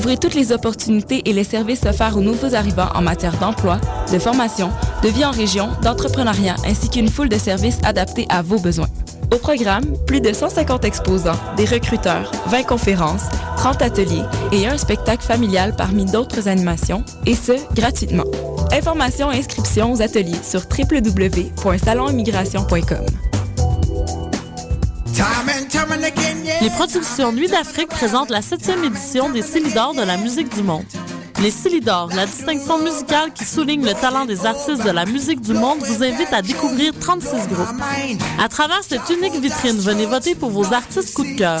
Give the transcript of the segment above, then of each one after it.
Découvrez toutes les opportunités et les services offerts aux nouveaux arrivants en matière d'emploi, de formation, de vie en région, d'entrepreneuriat ainsi qu'une foule de services adaptés à vos besoins. Au programme, plus de 150 exposants, des recruteurs, 20 conférences, 30 ateliers et un spectacle familial parmi d'autres animations, et ce, gratuitement. Informations et inscriptions aux ateliers sur www.salonimmigration.com. Les productions Nuit d'Afrique présentent la septième édition des Célidors de la musique du monde. Les Célidors, la distinction musicale qui souligne le talent des artistes de la musique du monde, vous invite à découvrir 36 groupes. À travers cette unique vitrine, venez voter pour vos artistes coup de cœur.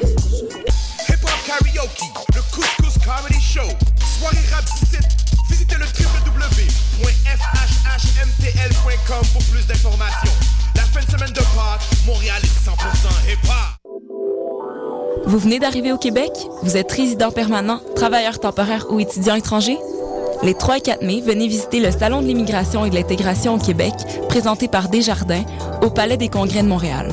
Soirée rap 17. Visitez le www.fhhmtl.com pour plus d'informations. La fin de semaine de Pâques, Montréal est 100% hip hop. Vous venez d'arriver au Québec? Vous êtes résident permanent, travailleur temporaire ou étudiant étranger? Les 3 et 4 mai, venez visiter le Salon de l'immigration et de l'intégration au Québec, présenté par Desjardins, au Palais des Congrès de Montréal.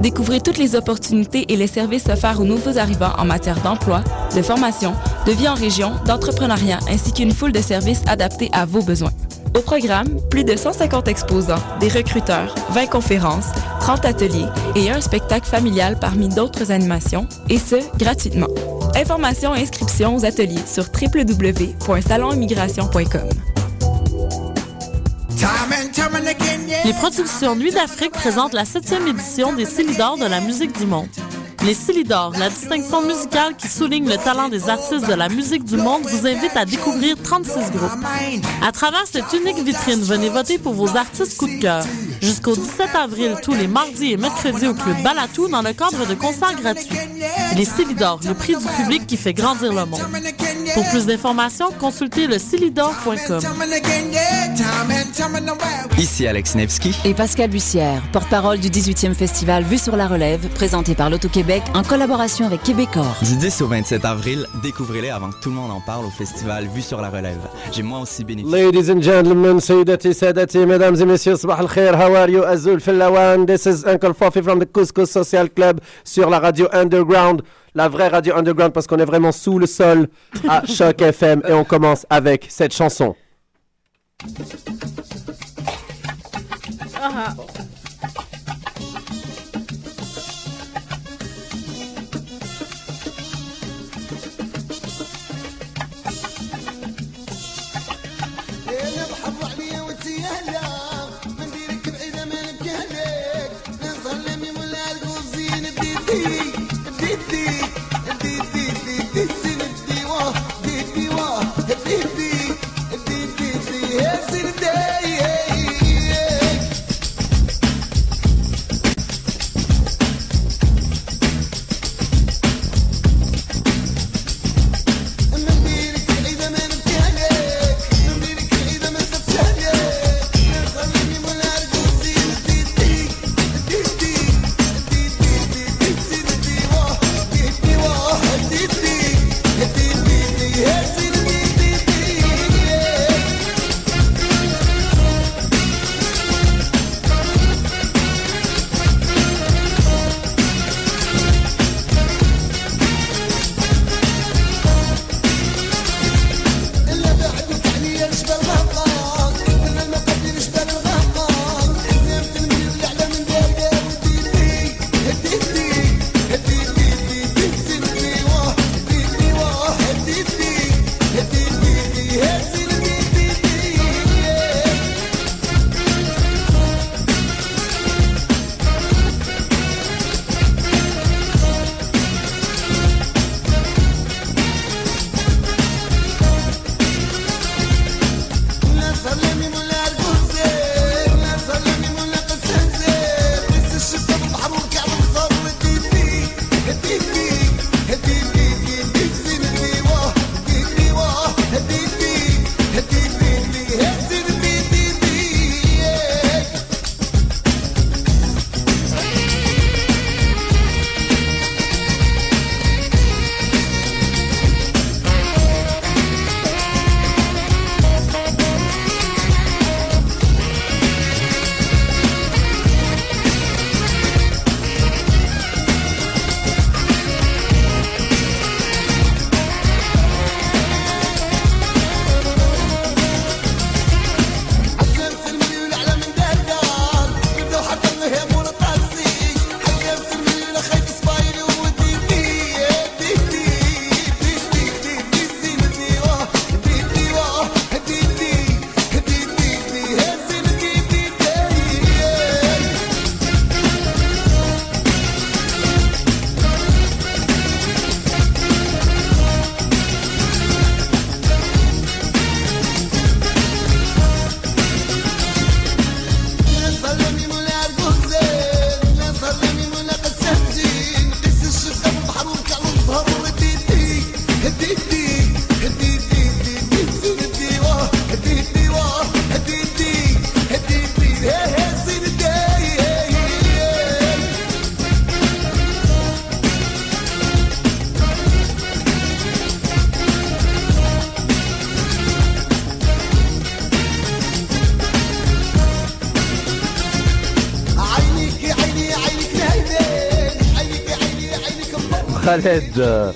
Découvrez toutes les opportunités et les services offerts aux nouveaux arrivants en matière d'emploi, de formation, de vie en région, d'entrepreneuriat ainsi qu'une foule de services adaptés à vos besoins. Au programme, plus de 150 exposants, des recruteurs, 20 conférences, 30 ateliers et un spectacle familial parmi d'autres animations, et ce, gratuitement. Informations et inscriptions aux ateliers sur www.salonimmigration.com. Les productions Nuit d'Afrique présentent la septième édition des Célidors de la musique du monde. Les Célidors, la distinction musicale qui souligne le talent des artistes de la musique du monde, vous invite à découvrir 36 groupes. À travers cette unique vitrine, venez voter pour vos artistes coup de cœur jusqu'au 17 avril tous les mardis et mercredis au Club Balatou dans le cadre de concerts gratuits. Les Silidor, le prix du public qui fait grandir le monde. Pour plus d'informations, consultez le cilidor.com. Ici Alex Nevsky et Pascal Bussière, porte-parole du 18e festival Vue sur la relève, présenté par l'Auto-Québec en collaboration avec Québecor. Du 10 au 27 avril, découvrez-les avant que tout le monde en parle au festival Vue sur la relève. J'ai moi aussi bénéficié. Ladies and gentlemen, mesdames et messieurs, how are you? Azul Fillawan, this is Uncle Fofi from the Couscous Social Club sur la radio Underground. La vraie radio Underground parce qu'on est vraiment sous le sol à Choc FM et on commence avec cette chanson. Khaled.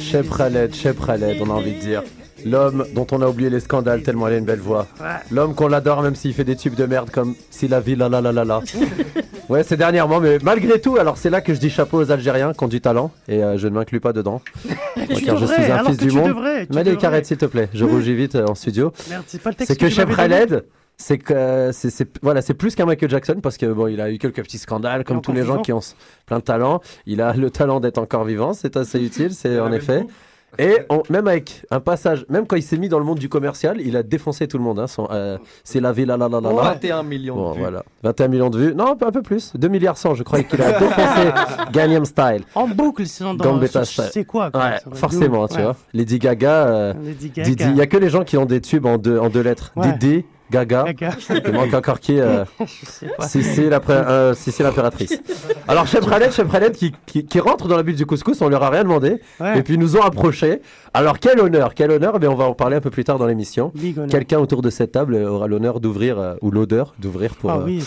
Cheb Khaled, Cheb Khaled, on a envie de dire. L'homme dont on a oublié les scandales tellement elle a une belle voix. L'homme qu'on l'adore même s'il fait des tubes de merde comme Si la vie la la la la la. ouais, c'est dernièrement, mais malgré tout, alors c'est là que je dis chapeau aux Algériens qui ont du talent et euh, je ne m'inclus pas dedans. Tu car je suis un alors fils que du tu monde. devrais, tu Mets les devrais. carrettes s'il te plaît, je rougis vite euh, en studio. Merde, c'est pas le texte C'est que Cheb Khaled, c'est que c'est c'est- voilà, c'est plus qu'un Michael Jackson parce que bon, il a eu quelques petits scandales comme tous les gens qui ont plein de talent. Il a le talent d'être encore vivant, c'est assez utile, c'est en effet. Et on- même avec un passage, même quand il s'est mis dans le monde du commercial, il a défoncé tout le monde. Hein, son, euh, c'est la vie, la la la la la. 21 millions Bon, de vues. voilà. 21 millions de vues. Non, un peu, un peu plus. 2 milliards 100, je crois qu'il a défoncé Gangnam Style. En boucle, sinon dans. C'est quoi quoi, Ouais, ça va forcément, tu ouais. vois. Lady Gaga, euh, Lady Didi. Gaga. Il y a que les gens qui ont des tubes en deux, en deux lettres. Ouais. Didi, Gaga. Gaga. Il manque encore qui euh, euh, Sissi l'impératrice. Alors Chef Khaled, Chef Khaled qui, qui, qui rentre dans la bulle du couscous, on leur a rien demandé. Ouais. Et puis ils nous ont approchés. Alors quel honneur, quel honneur, mais on va en parler un peu plus tard dans l'émission. Quelqu'un autour de cette table aura l'honneur d'ouvrir, euh, ou l'odeur d'ouvrir pour, Ah euh, oui.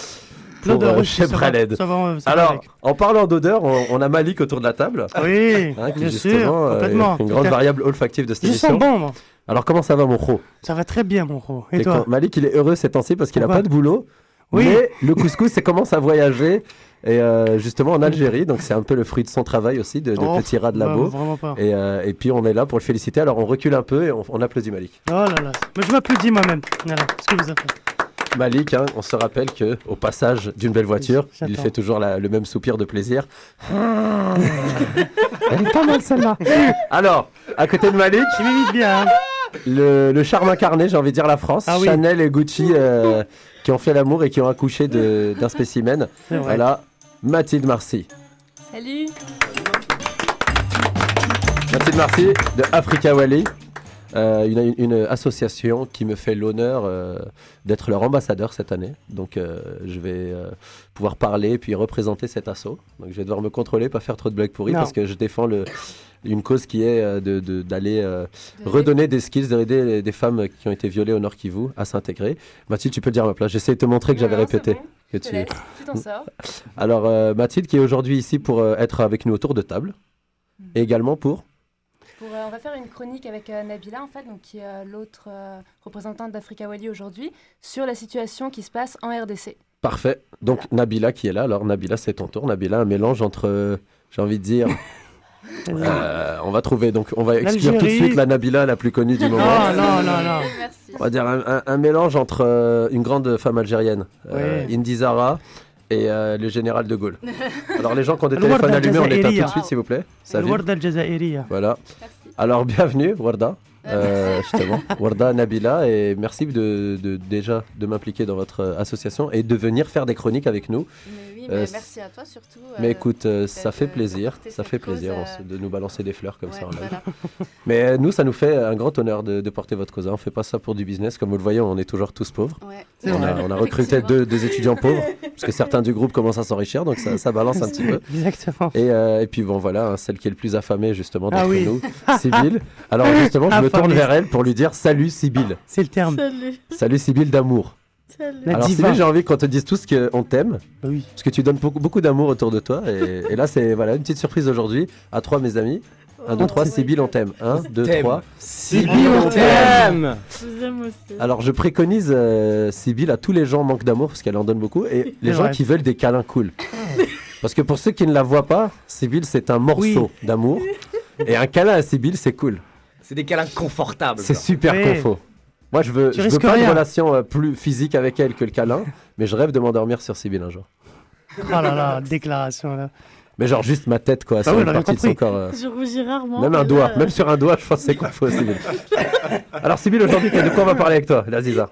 pour L'odeur euh, aussi, Chef ça va- Khaled. ça va- ça va Alors, avec. en parlant d'odeur, on, on a Malik autour de la table. Oui, hein, qui bien justement, sûr, euh, complètement. une grande variable olfactive de cette Je émission. sens bon, moi. Alors comment ça va mon pro Ça va très bien, mon gros. Et Et toi? Malik, il est heureux ces temps-ci parce qu'il n'a pas de boulot. Oui. Mais le couscous, c'est commence à voyager. Et euh, justement en Algérie, donc c'est un peu le fruit de son travail aussi, de, de Oh, petit rat de bah, labo. Vraiment pas. Et, euh, et puis on est là pour le féliciter. Alors on recule un peu et on, on applaudit Malik. Oh là là. Mais je m'applaudis moi-même. Voilà, ce que vous avez fait. Malik, hein, on se rappelle que au passage d'une belle voiture, il fait toujours la- le même soupir de plaisir. Elle est pas mal celle-là. Alors, à côté de Malik, bien. hein. le, le charme incarné, j'ai envie de dire la France, Ah oui. Chanel et Gucci euh, qui ont fait l'amour et qui ont accouché de- d'un spécimen. Voilà, Mathilde Marcy. Salut! Mathilde Marcy de Africa Wally. Euh, une, une association qui me fait l'honneur euh, d'être leur ambassadeur cette année. Donc euh, je vais euh, pouvoir parler et puis représenter cet assaut. Donc je vais devoir me contrôler, pas faire trop de blagues pourries Non. parce que je défends le, une cause qui est euh, de- de- d'aller redonner des skills, d'aider des femmes qui ont été violées au Nord Kivu à s'intégrer. Mathilde, tu peux le dire à ma place. J'essaie de te montrer que j'avais répété. que tu... Tu t'en sors. Alors euh, Mathilde qui est aujourd'hui ici pour euh, être avec nous autour de table et également pour... Pour, euh, on va faire une chronique avec euh, Nabila, en fait, donc, qui est euh, l'autre euh, représentante d'Africa Wali aujourd'hui, sur la situation qui se passe en RDC. Parfait. Donc Nabila qui est là. Alors Nabila, c'est ton tour. Nabila, un mélange entre, euh, j'ai envie de dire, euh, on va trouver. Donc on va exclure tout de suite la Nabila la plus connue du Non, moment. non, non, non. Merci. On va dire un, un- un mélange entre euh, une grande femme algérienne, euh, Ouais et euh, le général de Gaulle. Alors les gens qui ont des téléphones allumés, on éteint tout de suite s'il vous plaît. Voilà. Alors bienvenue Warda, euh, euh, justement. Warda Nabila et merci de, déjà de m'impliquer dans votre association et de venir faire des chroniques avec nous oui, Euh, mais merci à toi surtout. Mais euh, écoute, euh, ça fait plaisir, ça fait cause, plaisir euh, de nous balancer des fleurs comme ça en live. voilà. Mais euh, nous, ça nous fait un grand honneur de, de porter votre cause. hein. On fait pas ça pour du business, comme vous le voyez, on est toujours tous pauvres. Ouais. On a, on a recruté deux, deux étudiants pauvres, parce que certains du groupe commencent à s'enrichir, donc ça, ça balance un petit peu. Exactement. Et, euh, et puis bon, voilà, hein, celle qui est le plus affamée justement Ah d'entre oui. nous, Sybille. Alors justement, je me tourne vers elle pour lui dire salut Sybille. C'est le terme. Salut. Salut Sybille d'amour. La Alors diva. J'ai envie qu'on te dise tous qu'on t'aime, Oui. parce que tu donnes beaucoup, beaucoup d'amour autour de toi. Et, et là, c'est voilà, une petite surprise aujourd'hui à trois, mes amis. Un, deux, trois, Sybille, on t'aime. Un, deux, t'aime. trois. Sybille, on t'aime. Je vous aime aussi. Alors, je préconise euh, Sybille à tous les gens en manque d'amour, parce qu'elle en donne beaucoup, et les gens vrai. qui veulent des câlins cool. Parce que pour ceux qui ne la voient pas, Sybille, c'est un morceau d'amour. Et un câlin à Sybille, c'est cool. C'est des câlins confortables. C'est super Ouais. confort. Moi, je veux, Tu je veux pas de rien. relation euh, plus physique avec elle que le câlin, mais je rêve de m'endormir sur Sybille un jour. Oh là là, déclaration là. Mais genre juste ma tête, quoi, sur oui, une partie de son compris. corps. euh, Je rougis rarement. Même un doigt, là, même sur un doigt, je pense que c'est qu'on faut Sybille. Alors Sybille, aujourd'hui, de quoi on va parler avec toi, la Ziza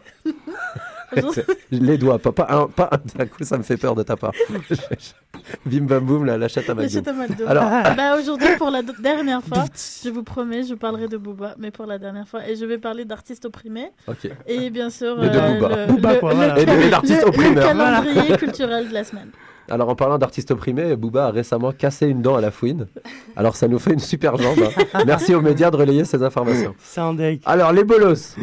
Les doigts, pas, pas un, pas un d'un coup, ça me fait peur de ta part. Bim bam boum, la, la chatte à La chatte à McDo. Alors, Bah, aujourd'hui, pour la dernière fois, je vous promets, je parlerai de Booba, mais pour la dernière fois. Et je vais parler d'artistes opprimés. ok. Et bien sûr, Et de Booba. le, Booba, le- quoi, le- voilà. Et d'artistes opprimeurs. Le calendrier culturel de la semaine. Alors en parlant d'artistes opprimés, Booba a récemment cassé une dent à la fouine. Alors ça nous fait une super jambe. hein. Merci aux médias de relayer ces informations. C'est un deck. Alors les bolos.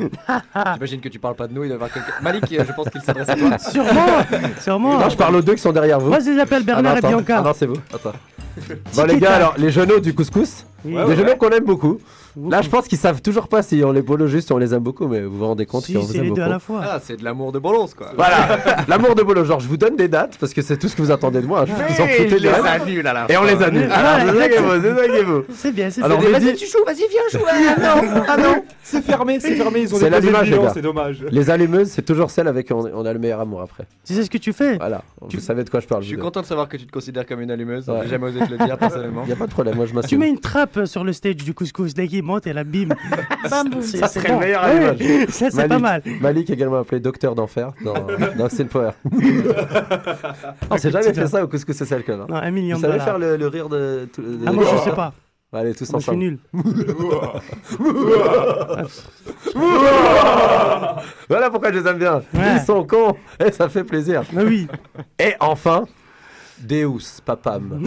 J'imagine que tu parles pas de nous, il doit y avoir quelqu'un. Malik, euh, je pense qu'il s'adresse à toi. Sûrement. Sûrement. Non, je parle aux deux qui sont derrière vous. Moi, je les appelle Ah non, Bernard et. Bianca. Ah non, c'est vous. Attends. Bon les gars, alors les genoux du couscous, Oui. des genoux qu'on aime beaucoup. Là, je pense qu'ils savent toujours pas si on les bolo juste, si on les aime beaucoup, mais vous vous rendez compte Si, qu'on vous aime les deux à la fois. Ah, c'est de l'amour de Bolos, quoi. Voilà, l'amour de Bolo. Genre, je vous donne des dates parce que c'est tout ce que vous attendez de moi. Je vous en foutez à la Et on les annule. Alors, désaguez-vous, désaguez-vous. C'est bien, c'est Alors, bien. Vas-y, tu joues, vas-y, viens jouer. Ah non, ah non. C'est fermé, c'est fermé, ils ont l'allumage, les bilan, gars. c'est dommage. les allumeuses, c'est toujours celle avec qui on, a le meilleur amour après. Tu sais ce que tu fais? Voilà, Tu- vous savez de quoi je parle. Je suis content de savoir que tu te considères comme une allumeuse. J'ai jamais osé te le dire personnellement. Il y a pas de problème, moi je Tu m'assume. mets une trappe sur le stage du couscous, qu'il monte et. Bam, boum. Ça serait le meilleur allumage. Ça, c'est pas mal. Malik également appelé Docteur d'Enfer dans, dans Sin Power. on s'est jamais fait ça au couscous social club. hein. Non, un million Vous de savez dollars. faire le, le rire de. tout- de- Ah, moi, je sais pas. Allez, tous Moi, je suis ensemble. nul. Voilà pourquoi je les aime bien. Ouais. Ils sont cons et ça fait plaisir. Ah oui. Et enfin, Deus, Papam,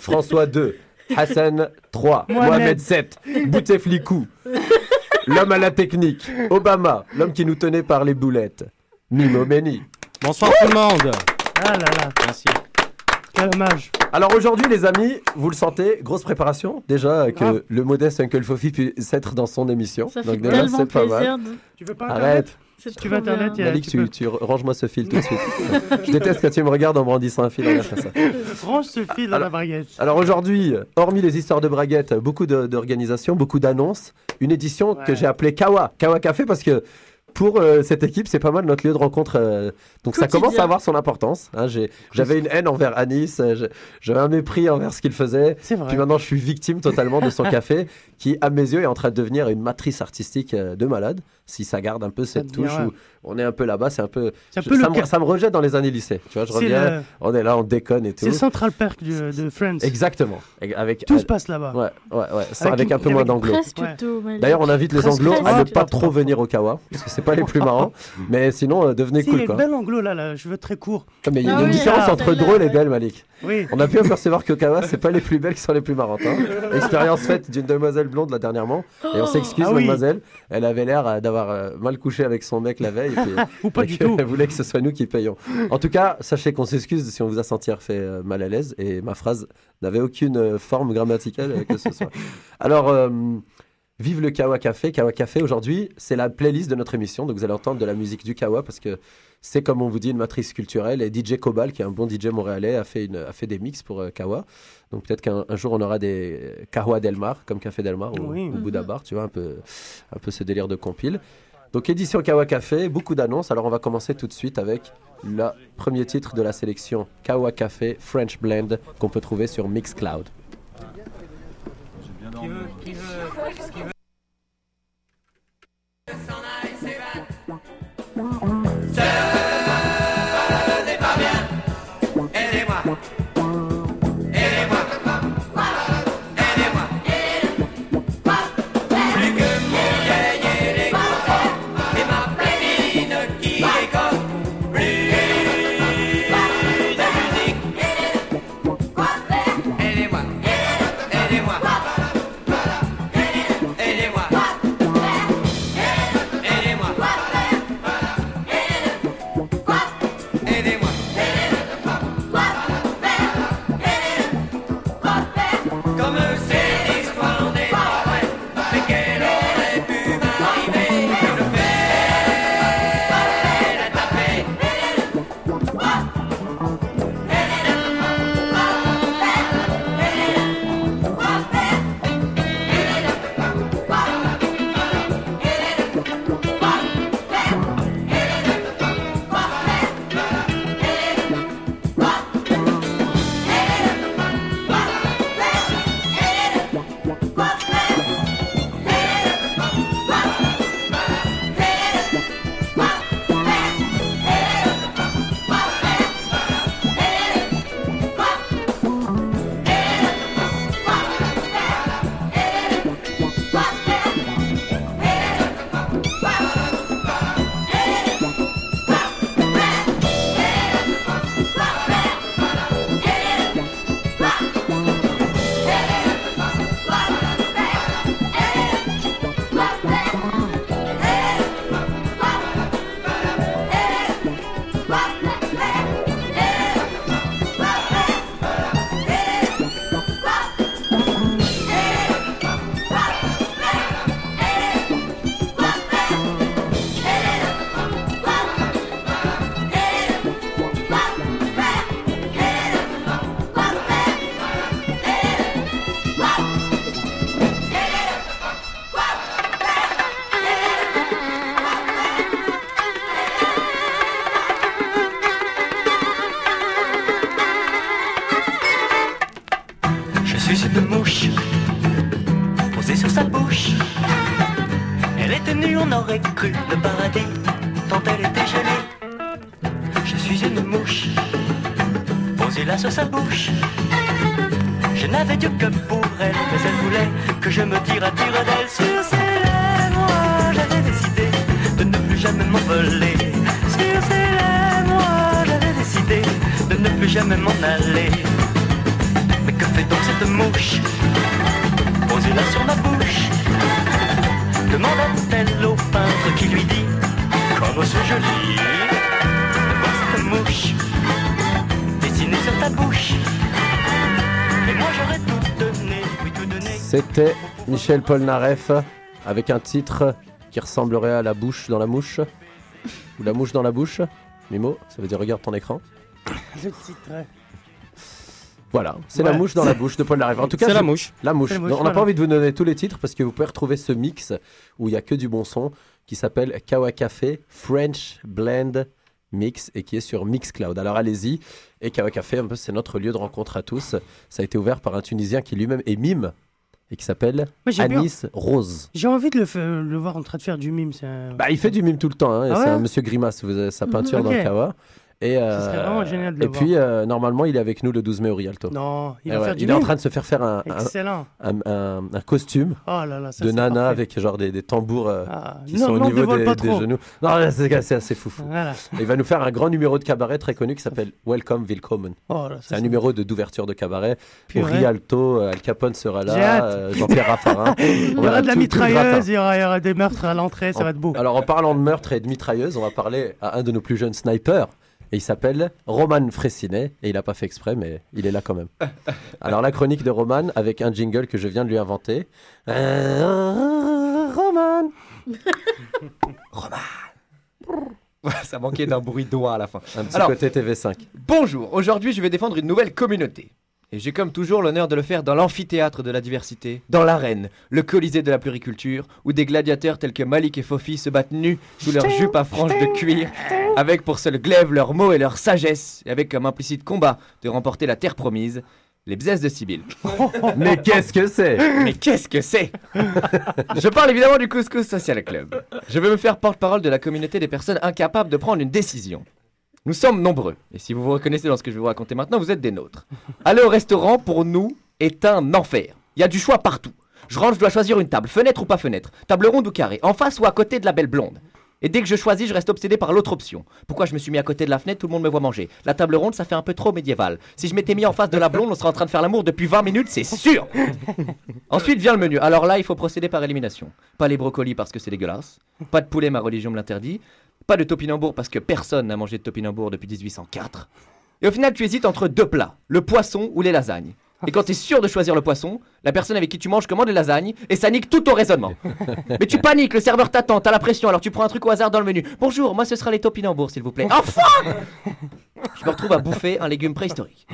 François II, Hassan III, Mohamed. Mohamed VII, Bouteflikou, l'homme à la technique, Obama, l'homme qui nous tenait par les boulettes, Mimo Meni. Bonsoir tout le monde. Ah là là. Merci. Quel hommage. Alors aujourd'hui, les amis, vous le sentez, grosse préparation. Déjà que Ah. le modeste Uncle Fofi puisse être dans son émission. Ça fait Donc déjà, tellement c'est pas mal. de- Tu veux pas Arrête. C'est Si tu veux Internet, il y a- Malik, tu tu, peux. tu range-moi ce fil tout de suite. Je déteste quand tu me regardes en brandissant un fil. Range ce fil dans la baguette. Alors aujourd'hui, hormis les histoires de braguettes, beaucoup d'organisations, beaucoup d'annonces, une édition que j'ai appelée Kawa, Kawa Café parce que pour euh, cette équipe, c'est pas mal notre lieu de rencontre. euh, donc ça commence à avoir son importance. hein. J'avais une haine envers Anis, euh, je- j'avais un mépris envers ce qu'il faisait. C'est vrai. Puis maintenant, je suis victime totalement de son café qui, à mes yeux, est en train de devenir une matrice artistique euh, de malade. Si ça garde un peu cette devient, touche ouais. où on est un peu là-bas, c'est un peu. Je- ça, me, ca- ça me rejette dans les années lycée. Tu vois, je reviens, le- on est là, on déconne et tout. C'est le Central Park du- de Friends. Exactement. Avec, Tout se passe là-bas. Ouais, ouais, ouais. Avec un peu moins d'anglo. D'ailleurs, on invite les anglos à ne pas trop venir au Kawa, parce que c'est pas les plus marrants. Mais sinon, euh, devenez Si, il y a cool, belle anglo là, là, cheveux très courts. Ah, Mais il y a Ah une différence ah, entre drôle et belle, Malik. On a pu apercevoir qu'au Kawa, c'est pas les plus belles qui sont les plus marrantes. hein. Expérience faite d'une demoiselle blonde là dernièrement. Et on s'excuse, Ah mademoiselle. Elle avait l'air euh, euh, mal couché avec son mec la veille. Puis, Ou pas du tout. Elle voulait que ce soit nous qui payons. En tout cas, sachez qu'on s'excuse si on vous a senti fait euh, mal à l'aise. Et ma phrase n'avait aucune euh, forme grammaticale que ce soit. Alors, vive le Kawa Café. Kawa Café, aujourd'hui, c'est la playlist de notre émission. Donc, vous allez entendre de la musique du Kawa parce que c'est, comme on vous dit, une matrice culturelle. Et DJ Cobal, qui est un bon DJ montréalais, a fait, une, a fait des mix pour euh, Kawa. Donc, peut-être qu'un un jour, on aura des Kawa Del Mar, comme Café Del Mar ou, Oui. ou Bouddha Bar, tu vois, un peu, un peu ce délire de compile. Donc édition Kawa Café, beaucoup d'annonces. Alors on va commencer tout de suite avec le premier titre de la sélection Kawa Café French Blend qu'on peut trouver sur Mixcloud. Aidez-moi, Michel Polnareff avec un titre qui ressemblerait à la bouche dans la mouche. Ou la mouche dans la bouche. Mimo, ça veut dire regarde ton écran. Le titre. Voilà, c'est Ouais. la mouche dans la bouche de Paul Larrive. En tout cas, C'est la mouche. La mouche. La mouche, Non, on n'a pas envie de vous donner tous les titres parce que vous pouvez retrouver ce mix où il y a que du bon son qui s'appelle Kawa Café French Blend Mix et qui est sur Mixcloud. Alors allez-y. Et Kawa Café, c'est notre lieu de rencontre à tous. Ça a été ouvert par un Tunisien qui lui-même est mime et qui s'appelle bien- Anis Rose. J'ai envie de le, voir en train de faire du mime. c'est un- Bah, il fait du mime tout le temps. hein, Ah c'est ouais? un monsieur Grimace. Vous avez sa peinture dans le Kawa. Et, euh, génial de le et puis, euh, normalement, il est avec nous le 12 mai au Rialto. Non, il va ouais, faire du il est en train de se faire faire un, un- Excellent. un, costume Oh là là, ça, de nana parfait. avec genre des, des tambours euh, Ah, qui non, sont au niveau des, genoux. Non, c'est assez fou. fou. Voilà. Et Il va nous faire un grand numéro de cabaret très connu qui s'appelle Welcome Willkommen. Oh C'est un numéro d'ouverture de cabaret. Au. Rialto, euh, Al Capone sera là, Jean-Pierre Raffarin. Il y aura de la mitrailleuse, il y, aura, des meurtres à l'entrée, ça va être beau. Alors en parlant de meurtre et de mitrailleuse, on va parler à un de nos plus jeunes snipers. Et il s'appelle Roman Fressinet. Et il n'a pas fait exprès, mais il est là quand même. Alors la chronique de Roman avec un jingle que je viens de lui inventer. Euh, Roman Ça manquait d'un bruit doigt à la fin. Un petit Alors, côté TV5. Bonjour, aujourd'hui je vais défendre une nouvelle communauté. Et j'ai comme toujours l'honneur de le faire dans l'amphithéâtre de la diversité, dans l'arène, le colisée de la pluriculture, où des gladiateurs tels que Malik et Fofi se battent nus sous leurs jupes à franges de cuir, avec pour seul glaive leurs mots et leur sagesse, et avec comme implicite combat de remporter la terre promise, les bzesses de Sibylle. Mais qu'est-ce que c'est? Mais qu'est-ce que c'est? Je parle évidemment du Couscous Social Club. Je veux me faire porte-parole de la communauté des personnes incapables de prendre une décision. Nous sommes nombreux, et si vous vous reconnaissez dans ce que je vais vous raconter maintenant, vous êtes des nôtres. Aller au restaurant, pour nous, est un enfer. Il y a du choix partout. Je rentre, je dois choisir une table, fenêtre ou pas fenêtre, table ronde ou carrée, en face ou à côté de la belle blonde. Et dès que je choisis, je reste obsédé par l'autre option. Pourquoi je me suis mis à côté de la fenêtre, tout le monde me voit manger. La table ronde, ça fait un peu trop médiéval. Si je m'étais mis en face de la blonde, on serait en train de faire l'amour depuis 20 minutes, c'est sûr Ensuite vient le menu. Alors là, il faut procéder par élimination. Pas les brocolis parce que c'est dégueulasse. Pas de poulet, ma religion me l'interdit. Pas de topinambour parce que personne n'a mangé de topinambour depuis 1804. Et au final, tu hésites entre deux plats, le poisson ou les lasagnes. Et quand tu es sûr de choisir le poisson, la personne avec qui tu manges commande les lasagnes et ça nique tout ton raisonnement. Mais tu paniques, le serveur t'attend, t'as la pression, alors tu prends un truc au hasard dans le menu. Bonjour, moi ce sera les topinambours, s'il vous plaît. Enfin Je me retrouve à bouffer un légume préhistorique.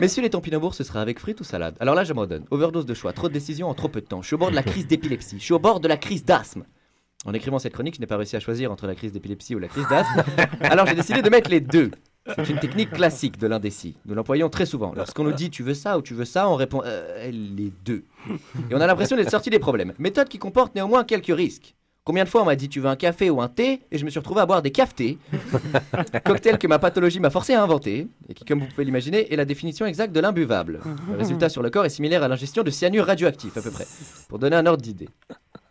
Messieurs les topinambours, ce sera avec frites ou salade Alors là, je m'ordonne. Overdose de choix, trop de décisions en trop peu de temps. Je suis au bord de la crise d'épilepsie, je suis au bord de la crise d'asthme. En écrivant cette chronique, je n'ai pas réussi à choisir entre la crise d'épilepsie ou la crise d'asthme. Alors j'ai décidé de mettre les deux. C'est une technique classique de l'indécis. Nous l'employons très souvent. Lorsqu'on nous dit tu veux ça ou tu veux ça, on répond Euh, les deux. Et on a l'impression d'être sorti des problèmes. Méthode qui comporte néanmoins quelques risques. Combien de fois on m'a dit tu veux un café ou un thé et je me suis retrouvé à boire des cafetés. Cocktail que ma pathologie m'a forcé à inventer et qui, comme vous pouvez l'imaginer, est la définition exacte de l'imbuvable. Le résultat sur le corps est similaire à l'ingestion de cyanure radioactif à peu près. Pour donner un ordre d'idée.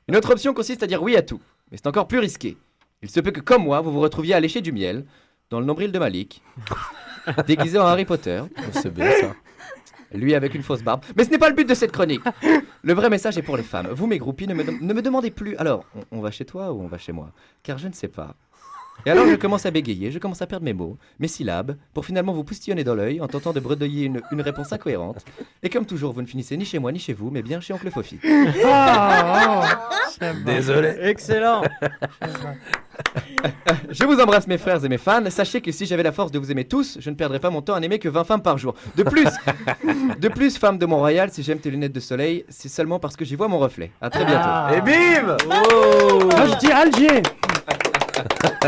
Une autre option consiste à dire oui à tout, mais c'est encore plus risqué. Il se peut que, comme moi, vous vous retrouviez à lécher du miel dans le nombril de Malik, déguisé en Harry Potter. C'est bien ça. Lui avec une fausse barbe. Mais ce n'est pas le but de cette chronique. Le vrai message est pour les femmes. Vous, mes groupies, ne me, ne me demandez plus. Alors, on, on va chez toi ou on va chez moi? Car je ne sais pas. Et alors je commence à bégayer, je commence à perdre mes mots, mes syllabes, pour finalement vous poustillonner dans l'œil en tentant de bredouiller une, une réponse incohérente. Et comme toujours, vous ne finissez ni chez moi ni chez vous, mais bien chez Oncle Fofi. Ah, oh, Désolé. Excellent. Je vous embrasse mes frères et mes fans. Sachez que si j'avais la force de vous aimer tous, je ne perdrais pas mon temps à n'aimer que 20 femmes par jour. De plus, de plus, femme de Mont-Royal, si j'aime tes lunettes de soleil, c'est seulement parce que j'y vois mon reflet. À très bientôt. Ah. Et bim Moi, je dis Alger.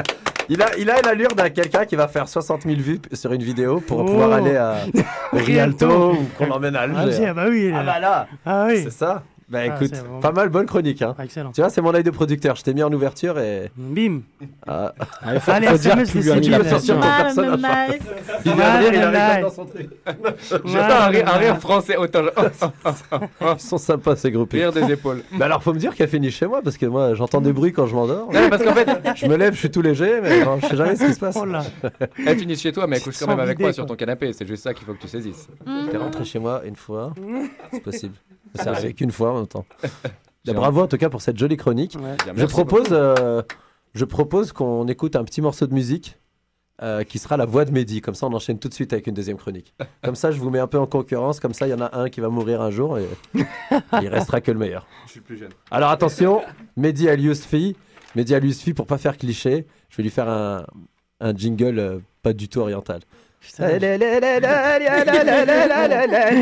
Il a, il a l'allure d'un quelqu'un qui va faire 60 000 vues sur une vidéo pour Oh. pouvoir aller à Rialto ou qu'on l'emmène à Alger. Alger, ah bah oui. Ah bah là, Ah oui. c'est ça. Bah Ah, écoute, pas mal, bonne chronique. Hein. Ah, excellent. Tu vois, c'est mon œil de producteur. Je t'ai mis en ouverture et. Bim. Ah. Allez, faut- Allez, faut dire plus lui animer sortir ton Ah. Il de rire, il Ah, a nice. dans son truc. J'ai fait un rire, un rire français autant. Ils sont sympas ces groupes. Rire des épaules. Mais alors, faut me dire qu'elle finit chez moi parce que moi, j'entends des bruits quand je m'endors. Non, parce qu'en fait- je me lève, je suis tout léger, mais je sais jamais ce qui se passe. Oh. Elle finit chez toi, mais elle couche quand même avec moi sur ton canapé. C'est juste ça qu'il faut que tu saisisses. T'es rentré chez moi une fois, c'est possible. Ah, Ça arrive qu'une fois en même temps. Bah, bravo en tout cas pour cette jolie chronique. Je propose, euh, je propose qu'on écoute un petit morceau de musique euh, qui sera la voix de Mehdi. Comme ça, on enchaîne tout de suite avec une deuxième chronique. Comme ça, je vous mets un peu en concurrence. Comme ça, il y en a un qui va mourir un jour et il restera que le meilleur. Je suis le plus jeune. Alors attention, Mehdi alias Fi. Mehdi alias Fi, pour pas faire cliché, je vais lui faire un, un jingle euh, pas du tout oriental.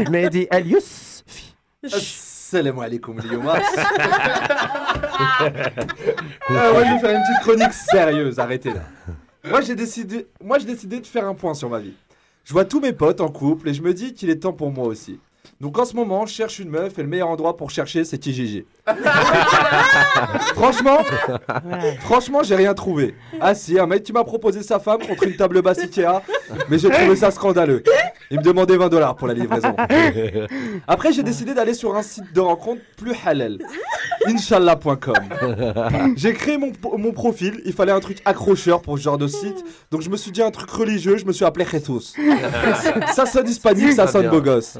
Mehdi alias Alaikum, Liomas. ah, moi, je vais faire une petite chronique sérieuse, arrêtez là. Moi, j'ai décidé, moi, j'ai décidé de faire un point sur ma vie. Je vois tous mes potes en couple et je me dis qu'il est temps pour moi aussi. Donc en ce moment, je cherche une meuf et le meilleur endroit pour chercher, c'est Kijiji. franchement, franchement, j'ai rien trouvé. Ah si, un mec qui m'a proposé sa femme contre une table basse Ikea, mais j'ai trouvé ça scandaleux. Il me demandait 20 dollars pour la livraison. Après, j'ai décidé d'aller sur un site de rencontre plus halal. Inch'Allah.com. J'ai créé mon, mon profil, il fallait un truc accrocheur pour ce genre de site, donc je me suis dit un truc religieux, je me suis appelé Jesus. ça sonne hispanique, ça Ça sonne beau gosse.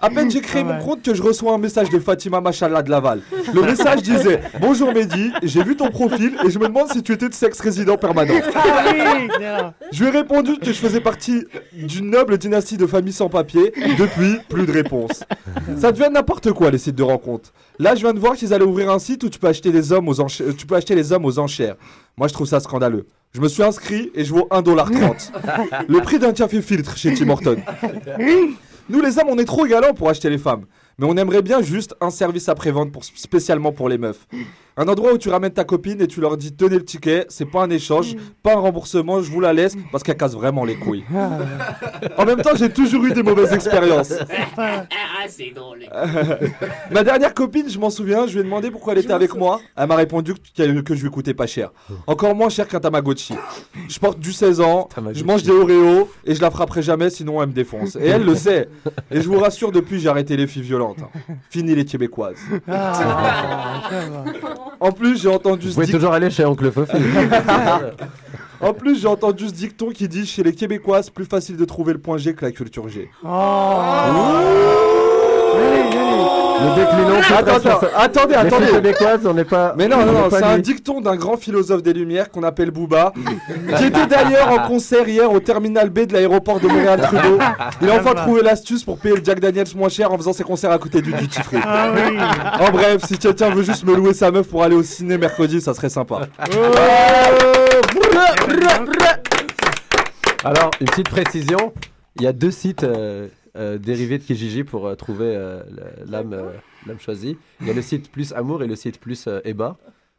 À peine j'ai créé mon compte que je reçois un message de Fatima Machallah de Laval. Le message disait Bonjour Mehdi, j'ai vu ton profil et je me demande si tu étais de sexe résident permanent. Ah. Je lui ai répondu que je faisais partie d'une noble dynastie de familles sans papier. Depuis, plus de réponse. Ça devient n'importe quoi les sites de rencontres. Là, je viens de voir qu'ils allaient ouvrir un site où tu peux acheter des hommes aux enchères. Tu peux acheter les hommes aux enchères. Moi, je trouve ça scandaleux. Je me suis inscrit et je vaux 1,30$. Le prix d'un café filtre chez Tim Horton. Nous, les hommes, on est trop galants pour acheter les femmes. Mais on aimerait bien juste un service après-vente pour, spécialement pour les meufs. Un endroit où tu ramènes ta copine et tu leur dis tenez le ticket, c'est pas un échange, pas un remboursement, je vous la laisse parce qu'elle casse vraiment les couilles. En même temps, j'ai toujours eu des mauvaises expériences. Ah, c'est drôle. Ma dernière copine, je m'en souviens, je lui ai demandé pourquoi elle était avec moi. Elle m'a répondu que, que je lui coûtais pas cher. Encore moins cher qu'un Tamagotchi. Je porte du 16 ans, je mange des Oreos et je la frapperai jamais sinon elle me défonce. Et elle le sait. Et je vous rassure, depuis j'ai arrêté les filles violentes. Hein. Fini les Québécoises. Ah. En plus, j'ai entendu Vous ce pouvez toujours aller chez Oncle Fofi. En plus, j'ai entendu ce dicton qui dit chez les Québécoises, plus facile de trouver le point G que la culture G. Nous déclinons Attends, responsabilité. attendez, Les attendez. filles québécoises, on n'est pas. Mais non, on non, n'est non, pas c'est un liés. dicton d'un grand philosophe des Lumières qu'on appelle Booba, qui était d'ailleurs en concert hier au terminal B de l'aéroport de Montréal-Trudeau. Il a enfin trouvé l'astuce pour payer le Jack Daniels moins cher en faisant ses concerts à côté du duty free. Ah oui. En bref, si quelqu'un veut juste me louer sa meuf pour aller au ciné mercredi, ça serait sympa. Alors, une petite précision il y a deux sites euh, euh, dérivés de Kijiji pour euh, trouver euh, l'âme euh, l'âme choisie. Il y a le site plus amour et le site plus euh, Eba.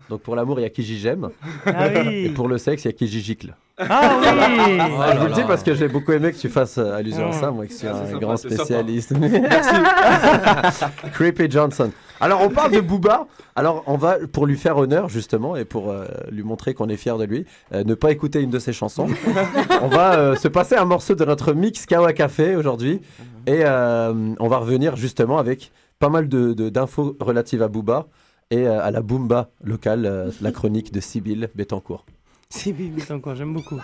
Donc pour l'amour, il y a Kijijem. Ah oui. Et pour le sexe, il y a Kijigicle. Ah oui. Ah, je vous le dis parce que j'ai beaucoup aimé que tu fasses allusion à ça, moi qui suis Ah, un sympa, grand spécialiste. Merci. Creepy Johnson. Alors on parle de Booba. Alors on va, pour lui faire honneur justement et pour euh, lui montrer qu'on est fier de lui, euh, ne pas écouter une de ses chansons. on va euh, se passer un morceau de notre mix Kawa Café aujourd'hui et euh, on va revenir justement avec pas mal de- de- d'infos relatives à Booba et euh, à la Boomba locale, euh, la chronique de Sibylle Bettencourt. Bibi encore, j'aime beaucoup.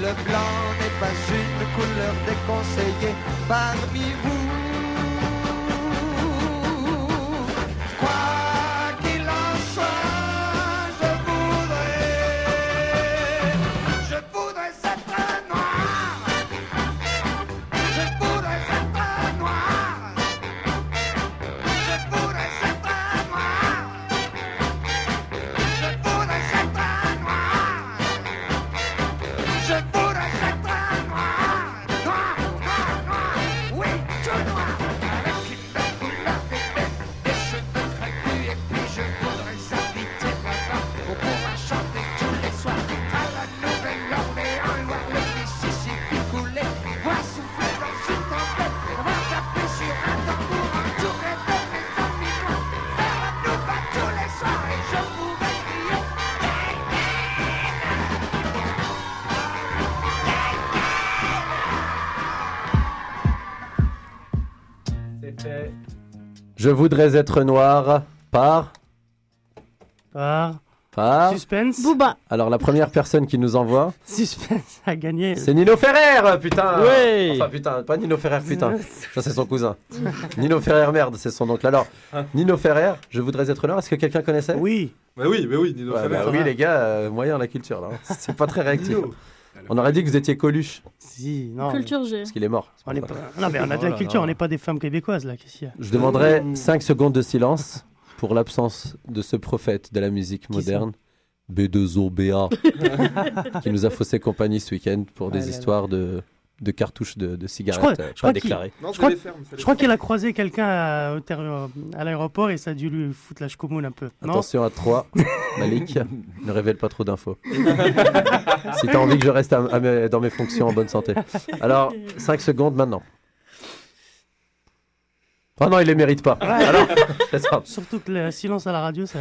Le blanc n'est pas une couleur déconseillée parmi vous. Je voudrais être noir par. Par. Par. Suspense. Booba. Alors, la première personne qui nous envoie, Suspense a gagné. c'est Nino Ferrer, putain Ouais. Enfin, putain, pas Nino Ferrer, putain. Ça, c'est son cousin. Nino Ferrer, merde, c'est son oncle. Alors, Nino Ferrer, je voudrais être noir. Est-ce que quelqu'un connaissait? Oui. Bah oui, mais oui, Nino Ouais, Ferrer. bah oui, les gars, euh, moyen la culture, là. hein. C'est pas très réactif. On aurait dit que vous étiez Coluche. Si, non. Culture G. Parce qu'il est mort. On est pas... Non, mais on a de la culture, là. on n'est pas des femmes québécoises, là. Qu'est-ce qu'il y a Je demanderais 5 secondes de silence pour l'absence de ce prophète de la musique moderne, B2OBA, qui nous a faussé compagnie ce week-end pour Ah des là là. histoires de, de cartouches de, de Je cigarettes crois, euh, je pas crois qu'il déclarées. je crois- qu'il a croisé quelqu'un à, à l'aéroport et ça a dû lui foutre la choucoumoune un peu. Non Attention à 3, Malik, ne révèle pas trop d'infos. si t'as envie que je reste à- à mes- dans mes fonctions en bonne santé. Alors, 5 secondes maintenant. Oh non, il les mérite pas. Ouais. Alors. Surtout que le silence à la radio, ça.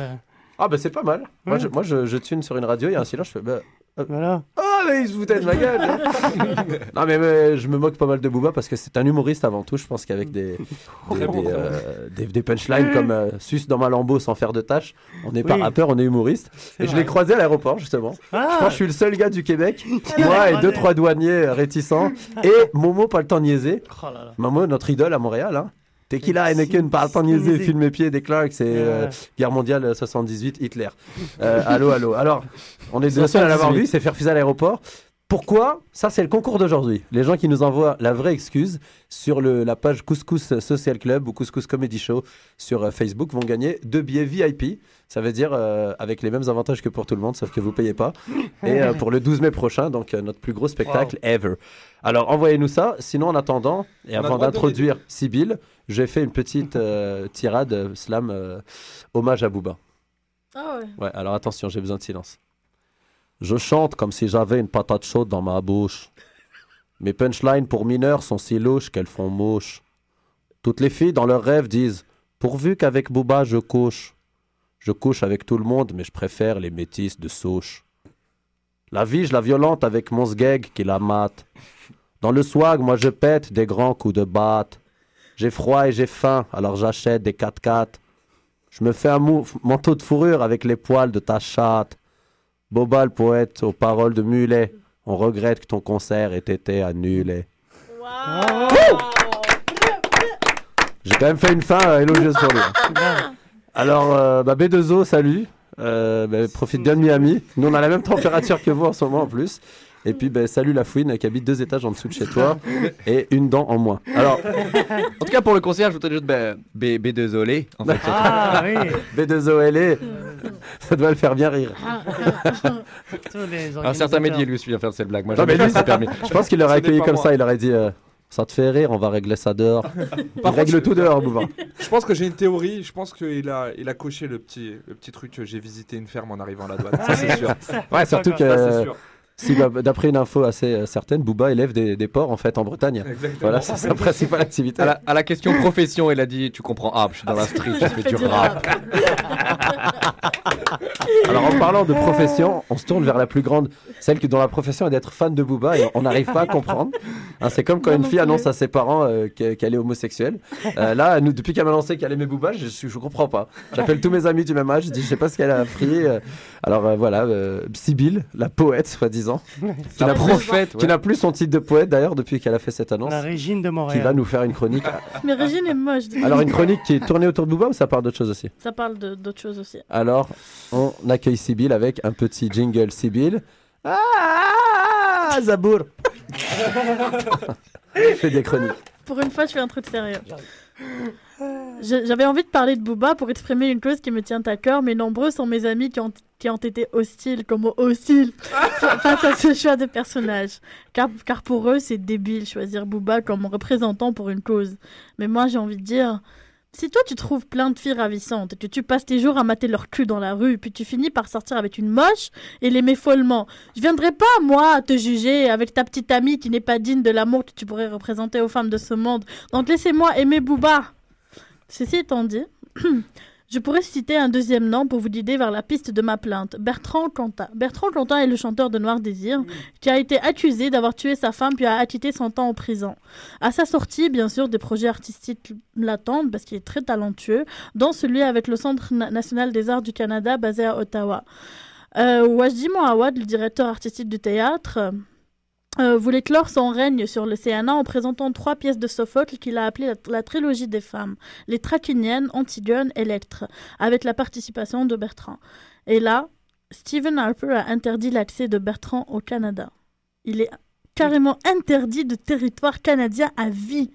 Ah bah c'est pas mal. Moi, je, moi je, je tune sur une radio, il y a un silence, je fais bah... euh, Voilà. Oh mais il se foutait de ma gueule Non mais, mais je me moque pas mal de Booba parce que c'est un humoriste avant tout, je pense qu'avec des, euh, des- des punchlines comme euh, Sus dans ma lambeau sans faire de tâches, on n'est pas Oui. rappeur, on est humoriste. Et je l'ai croisé à l'aéroport justement. Ah. Je pense que je suis le seul gars du Québec, Ah, moi et deux trois douaniers réticents et Momo pas le temps de niaiser. Oh là là. Momo notre idole à Montréal hein. Tequila, Heineken, de niaiser, filme mes pieds, des Clarks, c'est euh, Ouais. Guerre mondiale euh, 78, Hitler. Euh, allô, allô. Alors, on est deux seuls à l'avoir 78. vu, c'est fait refuser à l'aéroport. Pourquoi? Ça, c'est le concours d'aujourd'hui. Les gens qui nous envoient la vraie excuse sur le, la page Couscous Social Club ou Couscous Comedy Show sur euh, Facebook vont gagner deux billets VIP. Ça veut dire euh, avec les mêmes avantages que pour tout le monde, sauf que vous payez pas. Et euh, pour le 12 mai prochain, donc euh, notre plus gros spectacle ever. Alors envoyez-nous ça. Sinon, en attendant, et On avant d'introduire Sibyl, j'ai fait une petite euh, tirade euh, slam euh, hommage à Booba. Ah ouais. Ouais, alors attention, j'ai besoin de silence. Je chante comme si j'avais une patate chaude dans ma bouche. Mes punchlines pour mineurs sont si louches qu'elles font mouche. Toutes les filles dans leurs rêves disent Pourvu qu'avec Booba je couche. Je couche avec tout le monde, mais je préfère les métis de souche. La vie, je la violente avec mon sgeg qui la mate. Dans le swag, moi je pète des grands coups de batte. J'ai froid et j'ai faim, alors j'achète des 4x4. Je me fais un mou- manteau de fourrure avec les poils de ta chatte. Boba le poète aux paroles de Mulet. On regrette que ton concert ait été annulé. J'ai quand même fait une fin euh, élogieuse pour lui. Alors, euh, bah, B2O, salut. Euh, bah, profite bien de Miami. Nous, on a la même température que vous en ce moment en plus. Et puis, bah, salut la fouine qui habite deux étages en dessous de chez toi et une dent en moins. Alors, En tout cas, pour le concert, je voudrais juste bah, B, B2 Olé. En fait. Ah oui. B2OLE, ça doit le faire bien rire. Tous les Un certain Mehdi, lui, vient faire cette blague. Moi, Non, mais lui, c'est permis. Je pense qu'il l'aurait accueilli comme moi. ça. Il aurait dit euh, Ça te fait rire, on va régler ça dehors. Par règle contre, tout dehors, Bouba. Je pense que j'ai une théorie. Je pense qu'il a, il a coché le petit, le petit truc. que J'ai visité une ferme en arrivant à la douane. Ça, c'est sûr. Ouais, surtout que Ça, c'est sûr. Si, bah, d'après une info assez euh, certaine, Booba élève des, des porcs en fait en Bretagne. Voilà, c'est sa principale activité. À la, à la question profession, il a dit Tu comprends, ah, je suis dans la street, je fais du rap. Alors en parlant de profession, on se tourne vers la plus grande, celle que, dont la profession est d'être fan de Booba et on n'arrive pas à comprendre. Hein, c'est comme quand une fille annonce à ses parents euh, qu'elle est homosexuelle. Euh, là, nous, depuis qu'elle m'a annoncé qu'elle aimait Booba, je ne comprends pas. J'appelle tous mes amis du même âge, je dis je sais pas ce qu'elle a appris. alors euh, voilà, euh, Sibylle, la poète soi-disant, qui La n'a plus- prophète, qui n'a plus son titre de poète d'ailleurs depuis qu'elle a fait cette annonce. La Régine de Qui Montréal. va nous faire une chronique. Mais Régine est moche. Alors une chronique qui est tournée autour de Booba ou ça parle d'autre chose aussi? Ça parle d'autres choses aussi. Alors, on accueille Sibyl avec un petit jingle Sibyl. Ah, Zabour fait des chroniques. Pour une fois, je fais un truc sérieux. J'avais envie de parler de Booba pour exprimer une cause qui me tient à cœur, mais nombreux sont mes amis qui ont, qui ont été hostiles, comme hostiles, fa- face à ce choix de personnage. Car, car pour eux, c'est débile choisir Booba comme représentant pour une cause. Mais moi, j'ai envie de dire, si toi tu trouves plein de filles ravissantes et que tu passes tes jours à mater leur cul dans la rue, puis tu finis par sortir avec une moche et l'aimer follement, je viendrai pas, moi, te juger avec ta petite amie qui n'est pas digne de l'amour que tu pourrais représenter aux femmes de ce monde. Donc laissez-moi aimer Booba. Ceci étant dit, je pourrais citer un deuxième nom pour vous guider vers la piste de ma plainte. Bertrand Cantat. Bertrand Cantat est le chanteur de Noir Désir qui a été accusé d'avoir tué sa femme puis a acquitté son temps en prison. À sa sortie, bien sûr, des projets artistiques l'attendent parce qu'il est très talentueux, dont celui avec le Centre na- national des arts du Canada basé à Ottawa. Euh, Wajdi Mouawad, le directeur artistique du théâtre, euh, voulait clore son règne sur le CNA en présentant trois pièces de Sophocle qu'il a appelées la, trilogie des femmes, les Trachiniennes, Antigone et Electre, avec la participation de Bertrand. Et là, Stephen Harper a interdit l'accès de Bertrand au Canada. Il est carrément interdit de territoire canadien à vie.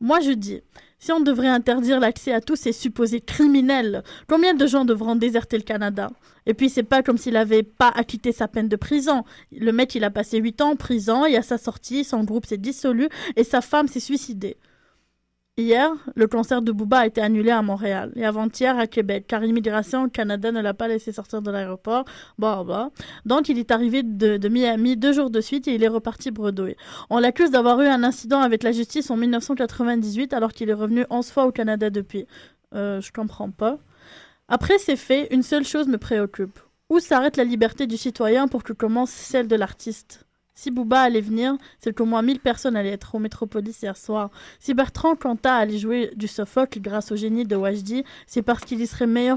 Moi, je dis, si on devrait interdire l'accès à tous ces supposés criminels, combien de gens devront déserter le Canada? Et puis, c'est pas comme s'il avait pas acquitté sa peine de prison. Le mec, il a passé 8 ans en prison et à sa sortie, son groupe s'est dissolu et sa femme s'est suicidée. Hier, le concert de Booba a été annulé à Montréal et avant-hier à Québec, car Immigration au Canada ne l'a pas laissé sortir de l'aéroport. Bah, bah. Donc, il est arrivé de, de Miami deux jours de suite et il est reparti bredouille. On l'accuse d'avoir eu un incident avec la justice en 1998 alors qu'il est revenu 11 fois au Canada depuis. Euh, je comprends pas. Après ces faits, une seule chose me préoccupe. Où s'arrête la liberté du citoyen pour que commence celle de l'artiste? Si Booba allait venir, c'est qu'au moins 1000 personnes allaient être au Métropolis hier soir. Si Bertrand Cantat allait jouer du Sophocle grâce au génie de Wajdi, c'est parce qu'il y serait meilleur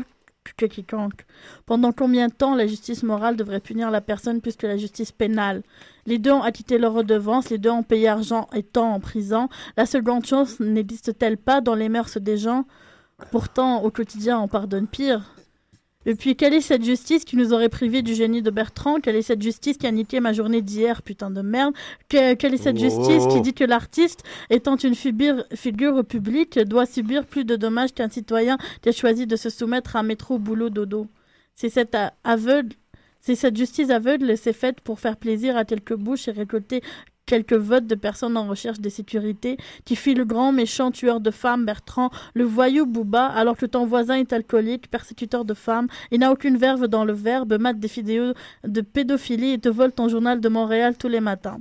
que quiconque. Pendant combien de temps la justice morale devrait punir la personne plus que la justice pénale? Les deux ont acquitté leurs redevances, les deux ont payé argent et temps en prison. La seconde chance n'existe-t-elle pas dans les mœurs des gens? Pourtant, au quotidien, on pardonne pire. Et puis, quelle est cette justice qui nous aurait privés du génie de Bertrand? Quelle est cette justice qui a niqué ma journée d'hier, putain de merde? Que- Quelle est cette justice qui dit que l'artiste, étant une figure, figure publique, doit subir plus de dommages qu'un citoyen qui a choisi de se soumettre à métro, boulot, dodo? C'est cette a- aveugle... C'est cette justice aveugle, c'est faite pour faire plaisir à quelques bouches et récolter quelques votes de personnes en recherche de sécurité, qui fuit le grand méchant tueur de femmes Bertrand, le voyou Booba, alors que ton voisin est alcoolique, persécuteur de femmes, il n'a aucune verve dans le verbe, mate des vidéos de pédophilie et te vole ton journal de Montréal tous les matins.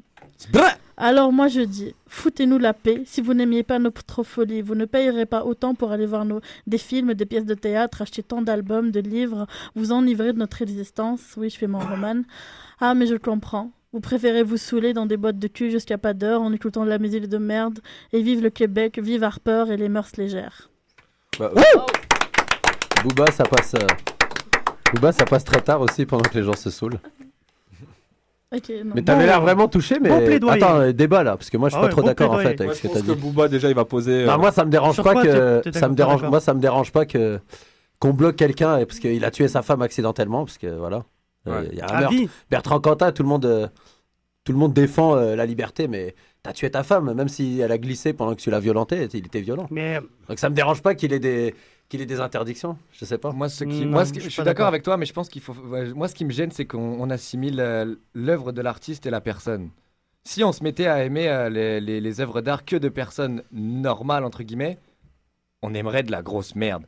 Alors moi je dis, foutez-nous la paix. Si vous n'aimiez pas notre folie, vous ne payerez pas autant pour aller voir nos, des films, des pièces de théâtre, acheter tant d'albums, de livres, vous enivrer de notre existence. Oui, je fais mon roman. Ah, mais je comprends. Vous préférez vous saouler dans des boîtes de cul jusqu'à pas d'heure en écoutant de la musique de merde. Et vive le Québec, vive Harper et les mœurs légères. Bah, Booba, ça passe. euh, Booba, ça passe très tard aussi pendant que les gens se saoulent. Ok, non. Mais t'avais l'air vraiment touché, mais bon attends, euh, débat là, parce que moi je suis Ah pas ouais, trop bon d'accord en fait avec Moi, ce que t'as pense que dit. Booba, déjà, il va poser. Bah, euh, moi ça me dérange Sur pas que ça me dérange moi ça me dérange pas que qu'on bloque quelqu'un et- parce qu'il a tué sa femme accidentellement parce que voilà Euh, Ouais. il y a un meurtre. vie. Bertrand Cantat tout le monde euh, tout le monde défend euh, la liberté mais t'as tué ta femme même si elle a glissé pendant que tu l'as violentée il était violent Mais donc ça me dérange pas qu'il ait des qu'il ait des interdictions je sais pas Moi, ce qui- Non, moi, ce qui- je je suis d'accord avec toi, mais je pense qu'il faut. Moi, ce qui me gêne, c'est qu'on on assimile euh, l'œuvre de l'artiste et la personne. Si on se mettait à aimer euh, les, les, les œuvres d'art que de personnes normales, entre guillemets, on aimerait de la grosse merde.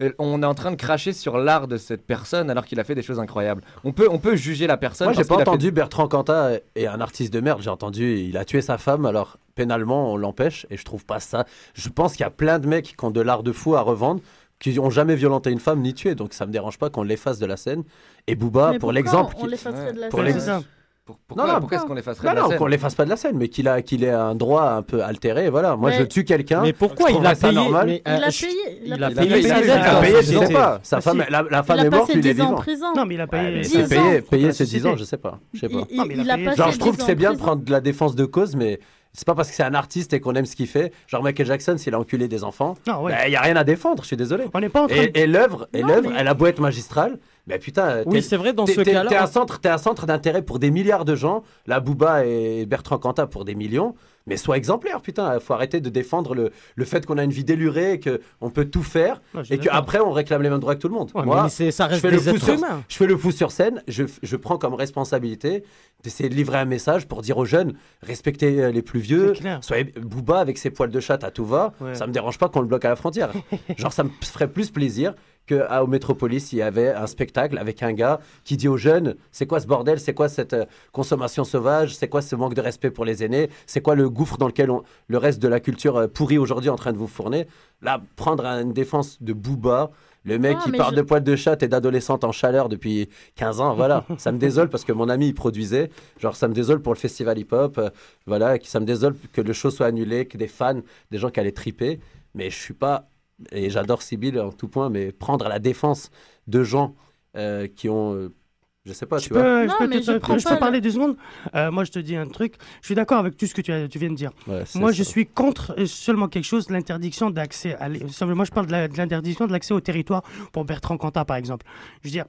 Euh, on est en train de cracher sur l'art de cette personne alors qu'il a fait des choses incroyables. On peut, on peut juger la personne. Moi, j'ai pas fait- entendu Bertrand Cantat est un artiste de merde. J'ai entendu il a tué sa femme, alors pénalement on l'empêche. Et je trouve pas ça. Je pense qu'il y a plein de mecs qui ont de l'art de fou à revendre, qui ont jamais violenté une femme ni tué. Donc ça me dérange pas qu'on l'efface de la scène. Et Booba, Mais pour l'exemple, on qui- l'effacerait de la pour scène l'exemple. Pourquoi, Non, non, pourquoi est-ce qu'on l'effacerait Non, de la non, scène qu'on l'efface pas de la scène, mais qu'il a, qu'il ait un droit un peu altéré. Voilà, moi Mais- je tue quelqu'un. Mais pourquoi je il a trouverais ça payé normal. mais, Il a payé. il a Il payé il a je sais pas. Sa Ah, femme, si. la, la femme Il est morte, passé il est 10 ans en vivant. prison. Non, mais il a payé. Mais 10 c'est ans. payé, c'est 10 société. ans, je sais pas. Je sais pas. Il, Non, mais il a il a payé- passé Genre, je trouve 10 que ans c'est en bien de prison. prendre de la défense de cause, mais c'est pas parce que c'est un artiste et qu'on aime ce qu'il fait. Genre Michael Jackson, s'il a enculé des enfants, il Non, ouais. y a rien à défendre, je suis désolé. On n'est pas en train de. Et, et l'œuvre, et Non, l'œuvre, mais- elle a beau être magistrale, mais putain, Oui, t'es- c'est vrai, dans ce cas-là. T'es un centre, t'es un centre d'intérêt pour des milliards de gens. La Booba et Bertrand Cantat pour des millions. Mais sois exemplaire, putain. Faut arrêter de défendre le, le fait qu'on a une vie délurée, que on peut tout faire, je et qu'après on réclame les mêmes droits que tout le monde. Ouais, Moi, mais ça je reste fais, le des êtres sur, humains. je fais le fou sur scène, je, je prends comme responsabilité d'essayer de livrer un message pour dire aux jeunes respectez euh, les plus vieux, soyez Booba avec ses poils de chatte à tout va, Ouais. ça me dérange pas qu'on le bloque à la frontière. Genre ça me ferait plus plaisir que à- au Métropolis il y avait un spectacle avec un gars qui dit aux jeunes c'est quoi ce bordel, c'est quoi cette euh, consommation sauvage, c'est quoi ce manque de respect pour les aînés, c'est quoi le gouffre dans lequel on- le reste de la culture euh, pourrie aujourd'hui en train de vous fournir? Là prendre une défense de Booba le mec Ah, qui parle je- de poils de chatte et d'adolescente en chaleur depuis 15 ans, voilà. ça me désole parce que mon ami il produisait. Genre, ça me désole pour le festival hip-hop. euh, voilà, ça me désole que le show soit annulé, que des fans, des gens qui allaient triper. Mais je suis pas. Et j'adore Sibyl en tout point, mais prendre à la défense de gens euh, qui ont. euh, je sais pas, Je tu vois. peux, je Non, peux, mais te- je peux le- parler deux secondes? Euh, Moi, je te dis un truc. Je suis d'accord avec tout ce que tu, as- tu viens de dire. Ouais, Moi, ça. je suis contre euh, seulement quelque chose, l'interdiction d'accès. à Moi, je parle de la- de l'interdiction de l'accès au territoire pour Bertrand Cantat, par exemple. Je veux dire.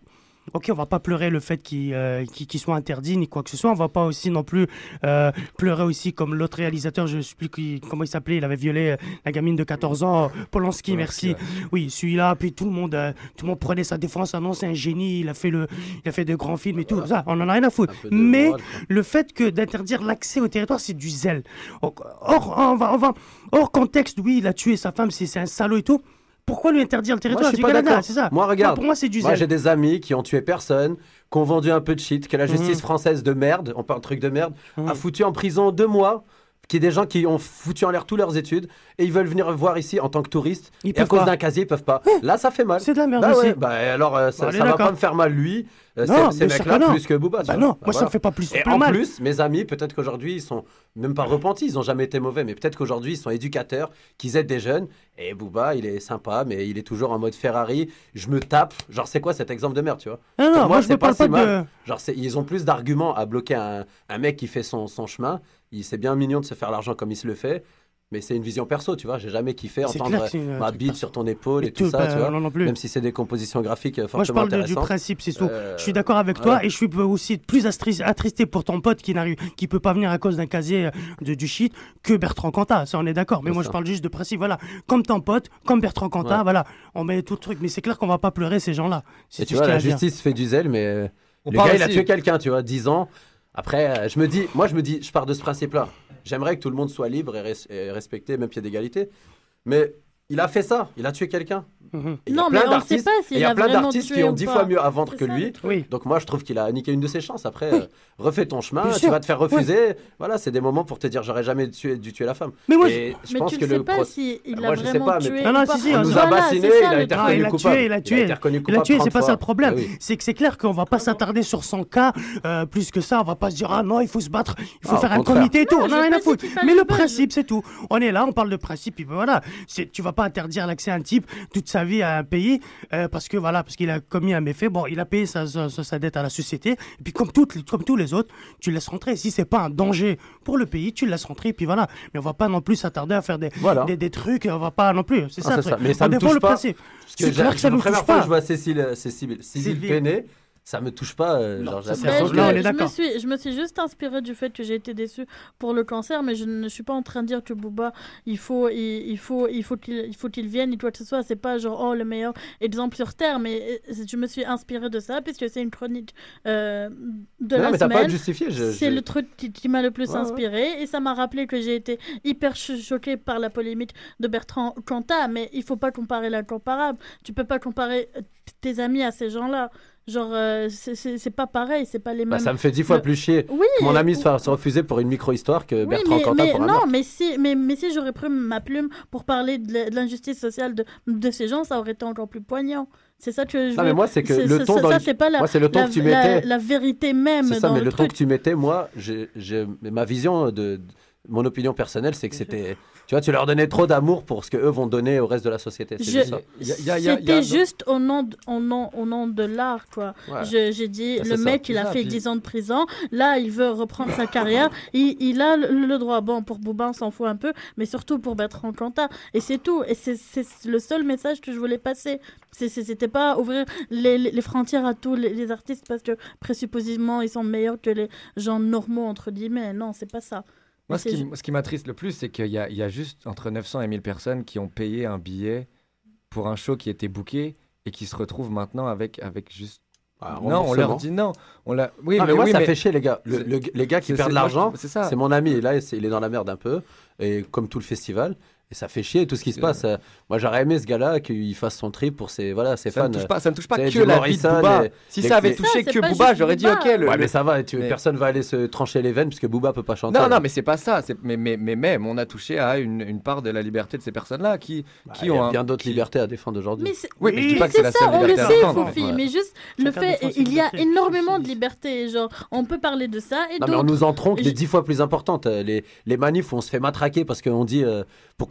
Ok, on va pas pleurer le fait qu'il euh, qu'il soit interdit ni quoi que ce soit. On va pas aussi non plus euh, pleurer aussi comme l'autre réalisateur, je ne sais plus qui- comment il s'appelait, il avait violé euh, la gamine de 14 ans, Polanski, merci. Oui, celui-là, puis tout le monde, euh, tout le monde prenait sa défense. Ah non, c'est un génie, il a fait le, il a fait de grands films et tout. Ça, on en a rien à foutre. Mais le fait que d'interdire l'accès au territoire, c'est du zèle. Or, on va, on va- hors contexte, oui, il a tué sa femme, c'est un salaud et tout. Pourquoi lui interdire le Moi, territoire Du Canada, c'est ça. Moi, regarde. Pour moi, c'est du Moi, zèle. j'ai des amis qui ont tué personne, qui ont vendu un peu de shit, que la justice Mhm. française de merde, on parle truc de merde, Mhm. a foutu en prison deux mois. Qui est des gens qui ont foutu en l'air toutes leurs études et ils veulent venir voir ici en tant que touristes. Ils et à cause d'un casier, ils peuvent pas. Là, ça fait mal. C'est de la merde Bah aussi. ouais, bah alors euh, ça, est ça va pas me faire mal lui, Non, ces, mecs-là plus que Booba. Bah non, Bah moi, ça me fait pas plus, Et plus en mal. plus, mes amis, peut-être qu'aujourd'hui ils sont même pas repentis, ils ont jamais été mauvais, mais peut-être qu'aujourd'hui ils sont éducateurs, qu'ils aident des jeunes. Et Booba, il est sympa, mais il est toujours en mode Ferrari. Je me tape. Genre, c'est quoi cet exemple de merde, tu vois? Non, non, moi, je c'est parle si pas de- mal. Genre, ils ont plus d'arguments à bloquer un, un mec qui fait son, son chemin. Il c'est bien mignon de se faire l'argent comme il se le fait. Mais c'est une vision perso, tu vois. J'ai jamais kiffé entendre une- ma bite sur ton épaule et, Et tout, tout, ça, bah, tu vois. non, non plus. Même si c'est des compositions graphiques euh, fortement Moi, je parle de- du principe, c'est tout. Euh, je suis d'accord avec toi et je suis aussi plus attristé pour ton pote qui n'arrive, qui peut pas venir à cause d'un casier euh, de, du shit que Bertrand Cantat. Ça, on est d'accord. Mais moi, ça. je parle juste de principe. Voilà, comme ton pote, comme Bertrand Cantat, Ouais. voilà, on met tout le truc. Mais c'est clair qu'on va pas pleurer ces gens-là. C'est Et tu vois, la justice fait du zèle, mais euh, On le gars, il a tué quelqu'un, tu vois, 10 ans. Après, euh, je me dis, moi, je me dis, je pars de ce principe-là. J'aimerais que tout le monde soit libre et, res- et respecté, même pied d'égalité. Mais il a fait ça, il a tué quelqu'un. Et il y a Non, plein mais on sait pas s'il Il y a plein d'artistes tué qui ont dix fois mieux à vendre que ça, lui. Oui. Donc moi, je trouve qu'il a niqué une de ses chances. Après, euh, refais ton chemin, Bien tu sûr. vas te faire refuser. Voilà, c'est des moments pour te dire, j'aurais jamais tué- dû tuer la femme. Mais moi, Et je Mais pense tu que le sais le pas pro- s'il Moi, a je sais pas, mais- tué Non, non, pas. si, si, on nous Voilà, a il a été. Ah, reconnu il coupable. tué, il a tué. été reconnu Il a tué, c'est 30 pas ça le problème. Ah. C'est que c'est clair qu'on va pas s'attarder sur son cas euh, plus que ça. On va pas se dire ah non, il faut se battre, il faut Ah, faire un comité et tout. Non, on a rien à foutre. Mais le principe, c'est tout. On est là, on parle de principe. Et ben voilà, c'est tu vas pas interdire l'accès à un type toute sa vie à un pays euh, parce que voilà, parce qu'il a commis un méfait. Bon, il a payé sa, sa, sa dette à la société. Et puis comme toutes, comme tous les autres, tu le laisses rentrer. Si c'est pas un danger pour le pays, tu le laisses rentrer. Et puis voilà. Mais on va pas non plus s'attarder à faire des, Voilà. des, des trucs. On va pas non plus. C'est Ah, ça. ça. Mais ça me défend touche le principe. C'est clair que ça nous touche pas. je vois Cécile, Cécile. Ça me touche pas. euh, genre, ça, je, me d'accord. suis, je me suis juste inspirée du fait que j'ai été déçue pour le cancer, mais je ne suis pas en train de dire que Booba, il faut, il, il faut, il faut qu'il, il faut qu'il vienne, ni quoi que ce soit. C'est pas genre oh le meilleur exemple sur terre, mais euh, je me suis inspirée de ça puisque c'est une chronique euh, de Non, la mais semaine. pas je- C'est je- le truc qui, qui m'a le plus Ouais, ouais. inspiré et ça m'a rappelé que j'ai été hyper cho- choquée par la polémique de Bertrand Cantat, mais il faut pas comparer l'incomparable. Tu peux pas comparer tes amis à ces gens-là. Genre, euh, c'est- pas pareil, c'est pas les Bah, mêmes. ça me fait dix fois Le- plus chier Oui, que mon ami fasse refuser pour une micro-histoire que oui, Bertrand mais, Cantat mais pour un non, meurtre. mais si, mais, mais si j'aurais pris ma plume pour parler de l'injustice sociale de, de ces gens, ça aurait été encore plus poignant. C'est ça que je Non, veux. mais moi, c'est que le ça- ton dans ça, c'est pas la, moi, le ton la, que tu mettais. la vérité même C'est ça, dans mais le, le ton que tu mettais, moi, j'ai- j'ai- ma vision de, de- mon opinion personnelle, c'est que c'était, tu vois, tu leur donnais trop d'amour pour ce que eux vont donner au reste de la société. C'est Je- juste ça. C'était juste au nom, de, au nom, au nom de l'art, quoi. Ouais. Je- J'ai dit, le ça. mec, il a ça, fait puis- 10 ans de prison. Là, il veut reprendre sa carrière. Il, il a le, le droit. Bon, pour Bouba, on s'en fout un peu, mais surtout pour Bertrand Cantat. Et c'est tout. Et c'est le seul message que je voulais passer. C'était pas ouvrir les, les- les frontières à tous les, les artistes parce que présupposément, ils sont meilleurs que les gens normaux, entre guillemets. Non, c'est pas ça. Moi, ce c'est qui, ce m'attriste le plus, c'est qu'il y a, il y a juste entre 900 et 1000 personnes qui ont payé un billet pour un show qui était booké et qui se retrouvent maintenant avec, avec juste. un non, on leur dit non. On l'a... Oui, mais, moi, oui, ça mais- fait chier, les gars. Le- C'est- le- les gars qui c'est- perdent l'argent, c'est ça. c'est mon ami. Et là, il est dans la merde un peu. Et comme tout le festival. Et ça fait chier tout ce qui se passe. Euh, Moi, j'aurais aimé ce gars-là qu'il fasse son trip pour ses, voilà, ses Ça fans. ne touche pas- ça ne touche pas que la vie de Booba. Si les- ça avait les- touché Ça, que Booba, j'aurais dit, ok, le- ouais, mais ça va. Tu, mais- Personne va aller se trancher les veines puisque Booba peut pas chanter. Non, non, mais c'est pas ça. Mais, mais, mais même, on a touché à une, une part de la liberté de ces personnes-là qui, Bah, qui il y ont a un- bien d'autres libertés à défendre aujourd'hui. Mais c'est- Oui, mais je dis pas que c'est la ça, seule on le sait, Ouais. mais juste le fait, il y a libertés. énormément de liberté. Genre, on peut parler de ça et Non, mais on nous en tronque des dix fois plus importantes. Les, les manifs où on se fait matraquer parce qu'on dit euh,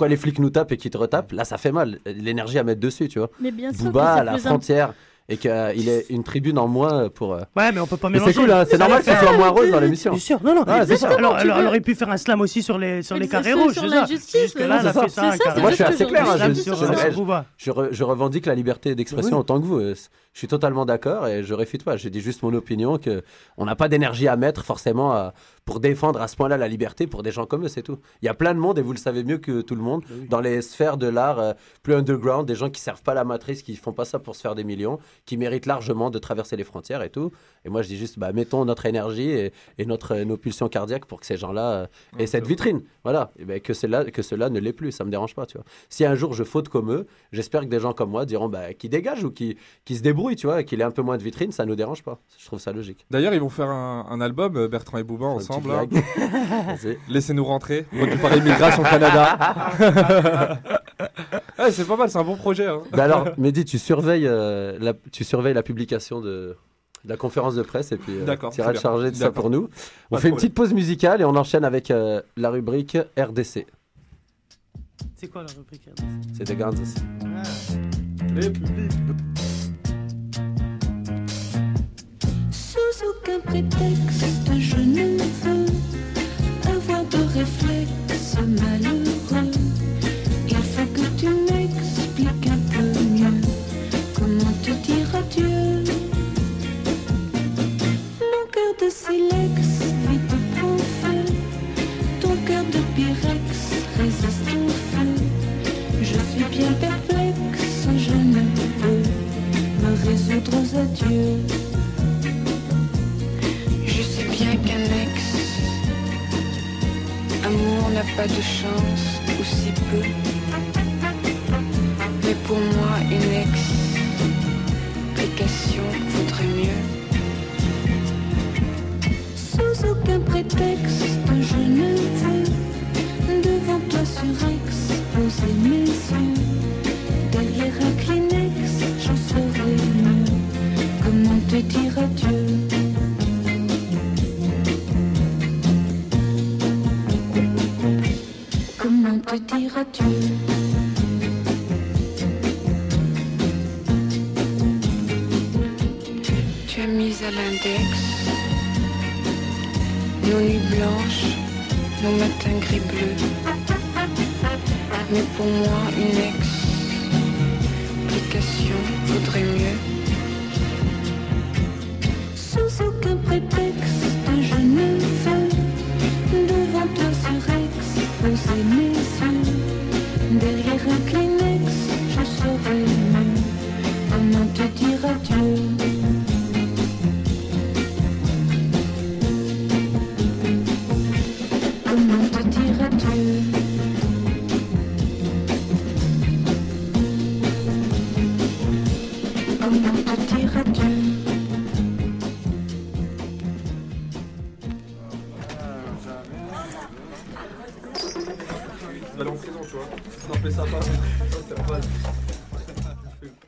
pourquoi les flics nous tapent et qu'ils te retapent. Là, ça fait mal. L'énergie à mettre dessus, tu vois. Mais bien sûr Booba à la frontière et qu'il ait une tribune en moins pour. euh, Ouais, mais on peut pas mélanger. c'est cool, hein, c'est normal que ce soit moins rose dans l'émission. Bien sûr, non, non. C'est ça. Alors, alors, elle aurait pu faire un slam aussi sur les, sur les carrés rouges. sur c'est la justice, Jusque-là, elle a c'est fait ça, ça. Moi, je suis rouge. assez clair. hein, je, revendique la liberté d'expression Oui. en tant que vous. Euh, Je suis totalement d'accord et je réfute pas. Je dis juste mon opinion que on n'a pas d'énergie à mettre forcément à- pour défendre à ce point-là la liberté pour des gens comme eux, c'est tout. Il y a plein de monde et vous le savez mieux que tout le monde dans les sphères de l'art euh, plus underground, des gens qui servent pas la matrice, qui font pas ça pour se faire des millions, qui méritent largement de traverser les frontières et tout. Et moi, je dis juste, bah, mettons notre énergie et, et notre nos pulsions cardiaques pour que ces gens-là euh, aient cette vitrine. Voilà. Et ben, que cela que cela ne l'est plus, ça me dérange pas, tu vois. Si un jour je faute comme eux, j'espère que des gens comme moi diront bah, qui dégagent ou qui, qui se débrouillent, tu vois, et qu'il ait un peu moins de vitrine, ça nous dérange pas. Je trouve ça logique. D'ailleurs, ils vont faire un, un album, euh, Bertrand et Bouba, ensemble. Laissez-nous rentrer. Produit par Immigration Canada. Ouais, c'est pas mal, c'est un bon projet. hein. Bah alors, Mehdi, tu surveilles, euh, la, tu surveilles la publication de, de la conférence de presse et puis euh, te charger de ça pour nous. On Pas fait une petite pause musicale et on enchaîne avec euh, la rubrique RDC. C'est quoi la rubrique C'est des Guns. Sous aucun prétexte, je ne veux avoir de réflexe malheureux. Il faut que tu m'expliques un peu mieux comment te dire adieu? Mon cœur de silex vite prend feu. Ton cœur de pyrex résiste au feu. Je suis bien perplexe, je ne peux me résoudre aux adieux. Amour n'a pas de chance, ou si peu. Mais pour moi, une explication vaudrait mieux. Sans aucun prétexte,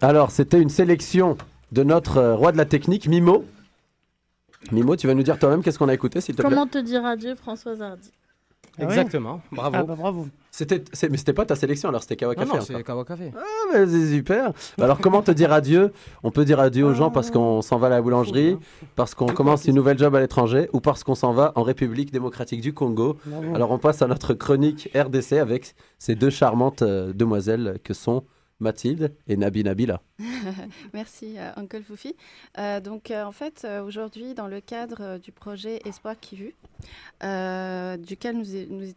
Alors, c'était une sélection de notre euh, roi de la technique, Mimo. Mimo, tu vas nous dire toi-même qu'est-ce qu'on a écouté, s'il te plaît Comment te dire adieu, Françoise Hardy Ah Exactement, bravo. Ah bah bravo. C'était, c'est- mais c'était pas ta sélection, alors c'était Kawa Non, Café. non, c'est encore. Kawa Café. Ah, mais c'est super. Alors, comment te dire adieu On peut dire adieu aux gens parce qu'on s'en va à la boulangerie, parce qu'on commence une nouvelle job à l'étranger ou parce qu'on s'en va en République démocratique du Congo. Bravo. Alors, on passe à notre chronique RDC avec ces deux charmantes euh, demoiselles que sont Mathilde et Nabi Nabila. Merci, euh, Uncle Foufi. Euh, donc, euh, en fait, euh, aujourd'hui, dans le cadre du projet Espoir qui vu, duquel nous,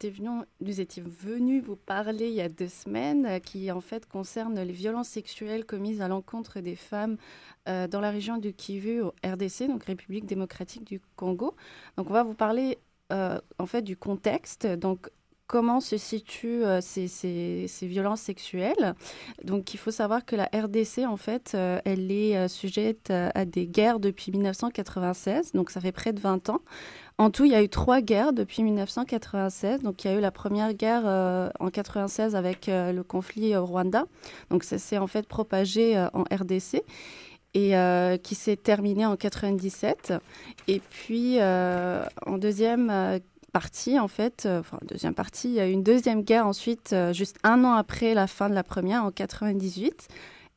étions venus, vous parler il y a deux semaines, qui en fait concerne les violences sexuelles commises à l'encontre des femmes dans la région du Kivu, au RDC, donc République démocratique du Congo. Donc, on va vous parler en fait du contexte. Donc, comment se situent euh, ces, ces- ces violences sexuelles. Donc, il faut savoir que la RDC, en fait, euh, elle est euh, sujette à des guerres depuis 1996, donc ça fait près de 20 ans. En tout, il y a eu trois guerres depuis 1996. Donc, il y a eu la première guerre en 96 avec le conflit au Rwanda. Donc, ça s'est en fait propagé en RDC et qui s'est terminé en 97. Et puis, en deuxième partie, en fait, euh, enfin, deuxième partie, il y a eu une deuxième guerre ensuite, euh, juste un an après la fin de la première, en 98.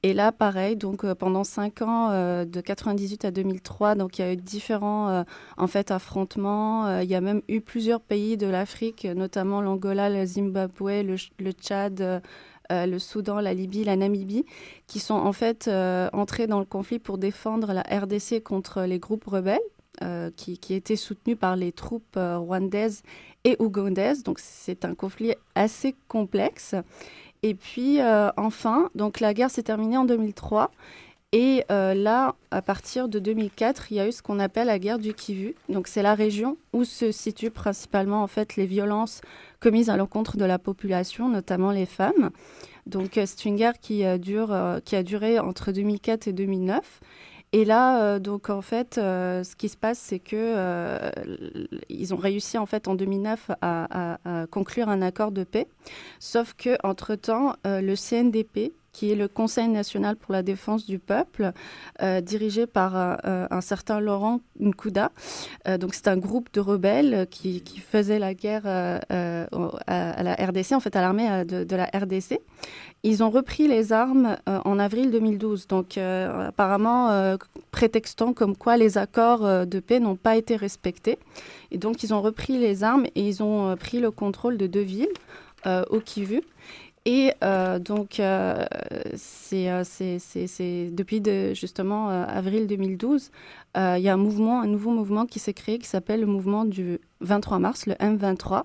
Et là, pareil, donc euh, pendant cinq ans, de 98 à 2003, donc il y a eu différents en fait affrontements. Il y a même eu plusieurs pays de l'Afrique, notamment l'Angola, le Zimbabwe, le, Ch- le Tchad, le Soudan, la Libye, la Namibie, qui sont en fait entrés dans le conflit pour défendre la RDC contre les groupes rebelles. Euh, qui, qui étaient soutenus par les troupes euh, rwandaises et ougandaises. Donc c'est un conflit assez complexe. Et puis euh, enfin, donc la guerre s'est terminée en 2003. Et là, à partir de 2004, il y a eu ce qu'on appelle la guerre du Kivu. Donc c'est la région où se situent principalement en fait les violences commises à l'encontre de la population, notamment les femmes. Donc c'est une guerre qui a duré entre 2004 et 2009. Et là, euh, donc en fait, euh, ce qui se passe, c'est que euh, ils ont réussi en fait en 2009 à, à- conclure un accord de paix. Sauf que entre temps, le CNDP, qui est le Conseil national pour la défense du peuple, euh, dirigé par euh, un certain Laurent Nkouda. Euh, donc c'est un groupe de rebelles qui, faisait la guerre à, la RDC, en fait à l'armée de, la RDC. Ils ont repris les armes en avril 2012, donc apparemment prétextant comme quoi les accords de paix n'ont pas été respectés. Et donc ils ont repris les armes et ils ont pris le contrôle de deux villes, au Kivu. Et euh, donc, euh, euh, depuis de, justement avril 2012, euh, il y a un mouvement, un nouveau mouvement qui s'est créé qui s'appelle le mouvement du 23 mars, le M23.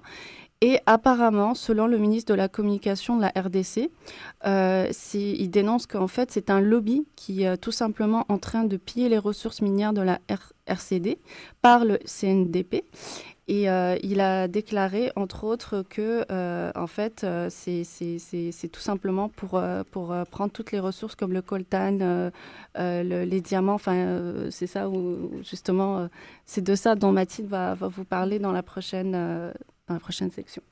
Et apparemment, selon le ministre de la Communication de la RDC, il dénonce qu'en fait, c'est un lobby qui est tout simplement en train de piller les ressources minières de la RCD par le CNDP. Et euh, il a déclaré, entre autres, que euh, en fait, euh, c'est- tout simplement pour, pour prendre toutes les ressources comme le coltan, euh, euh, le- les diamants. Enfin, euh, c'est ça où justement, euh, c'est de ça dont Mathilde va, va vous parler dans la prochaine, euh, dans la prochaine section.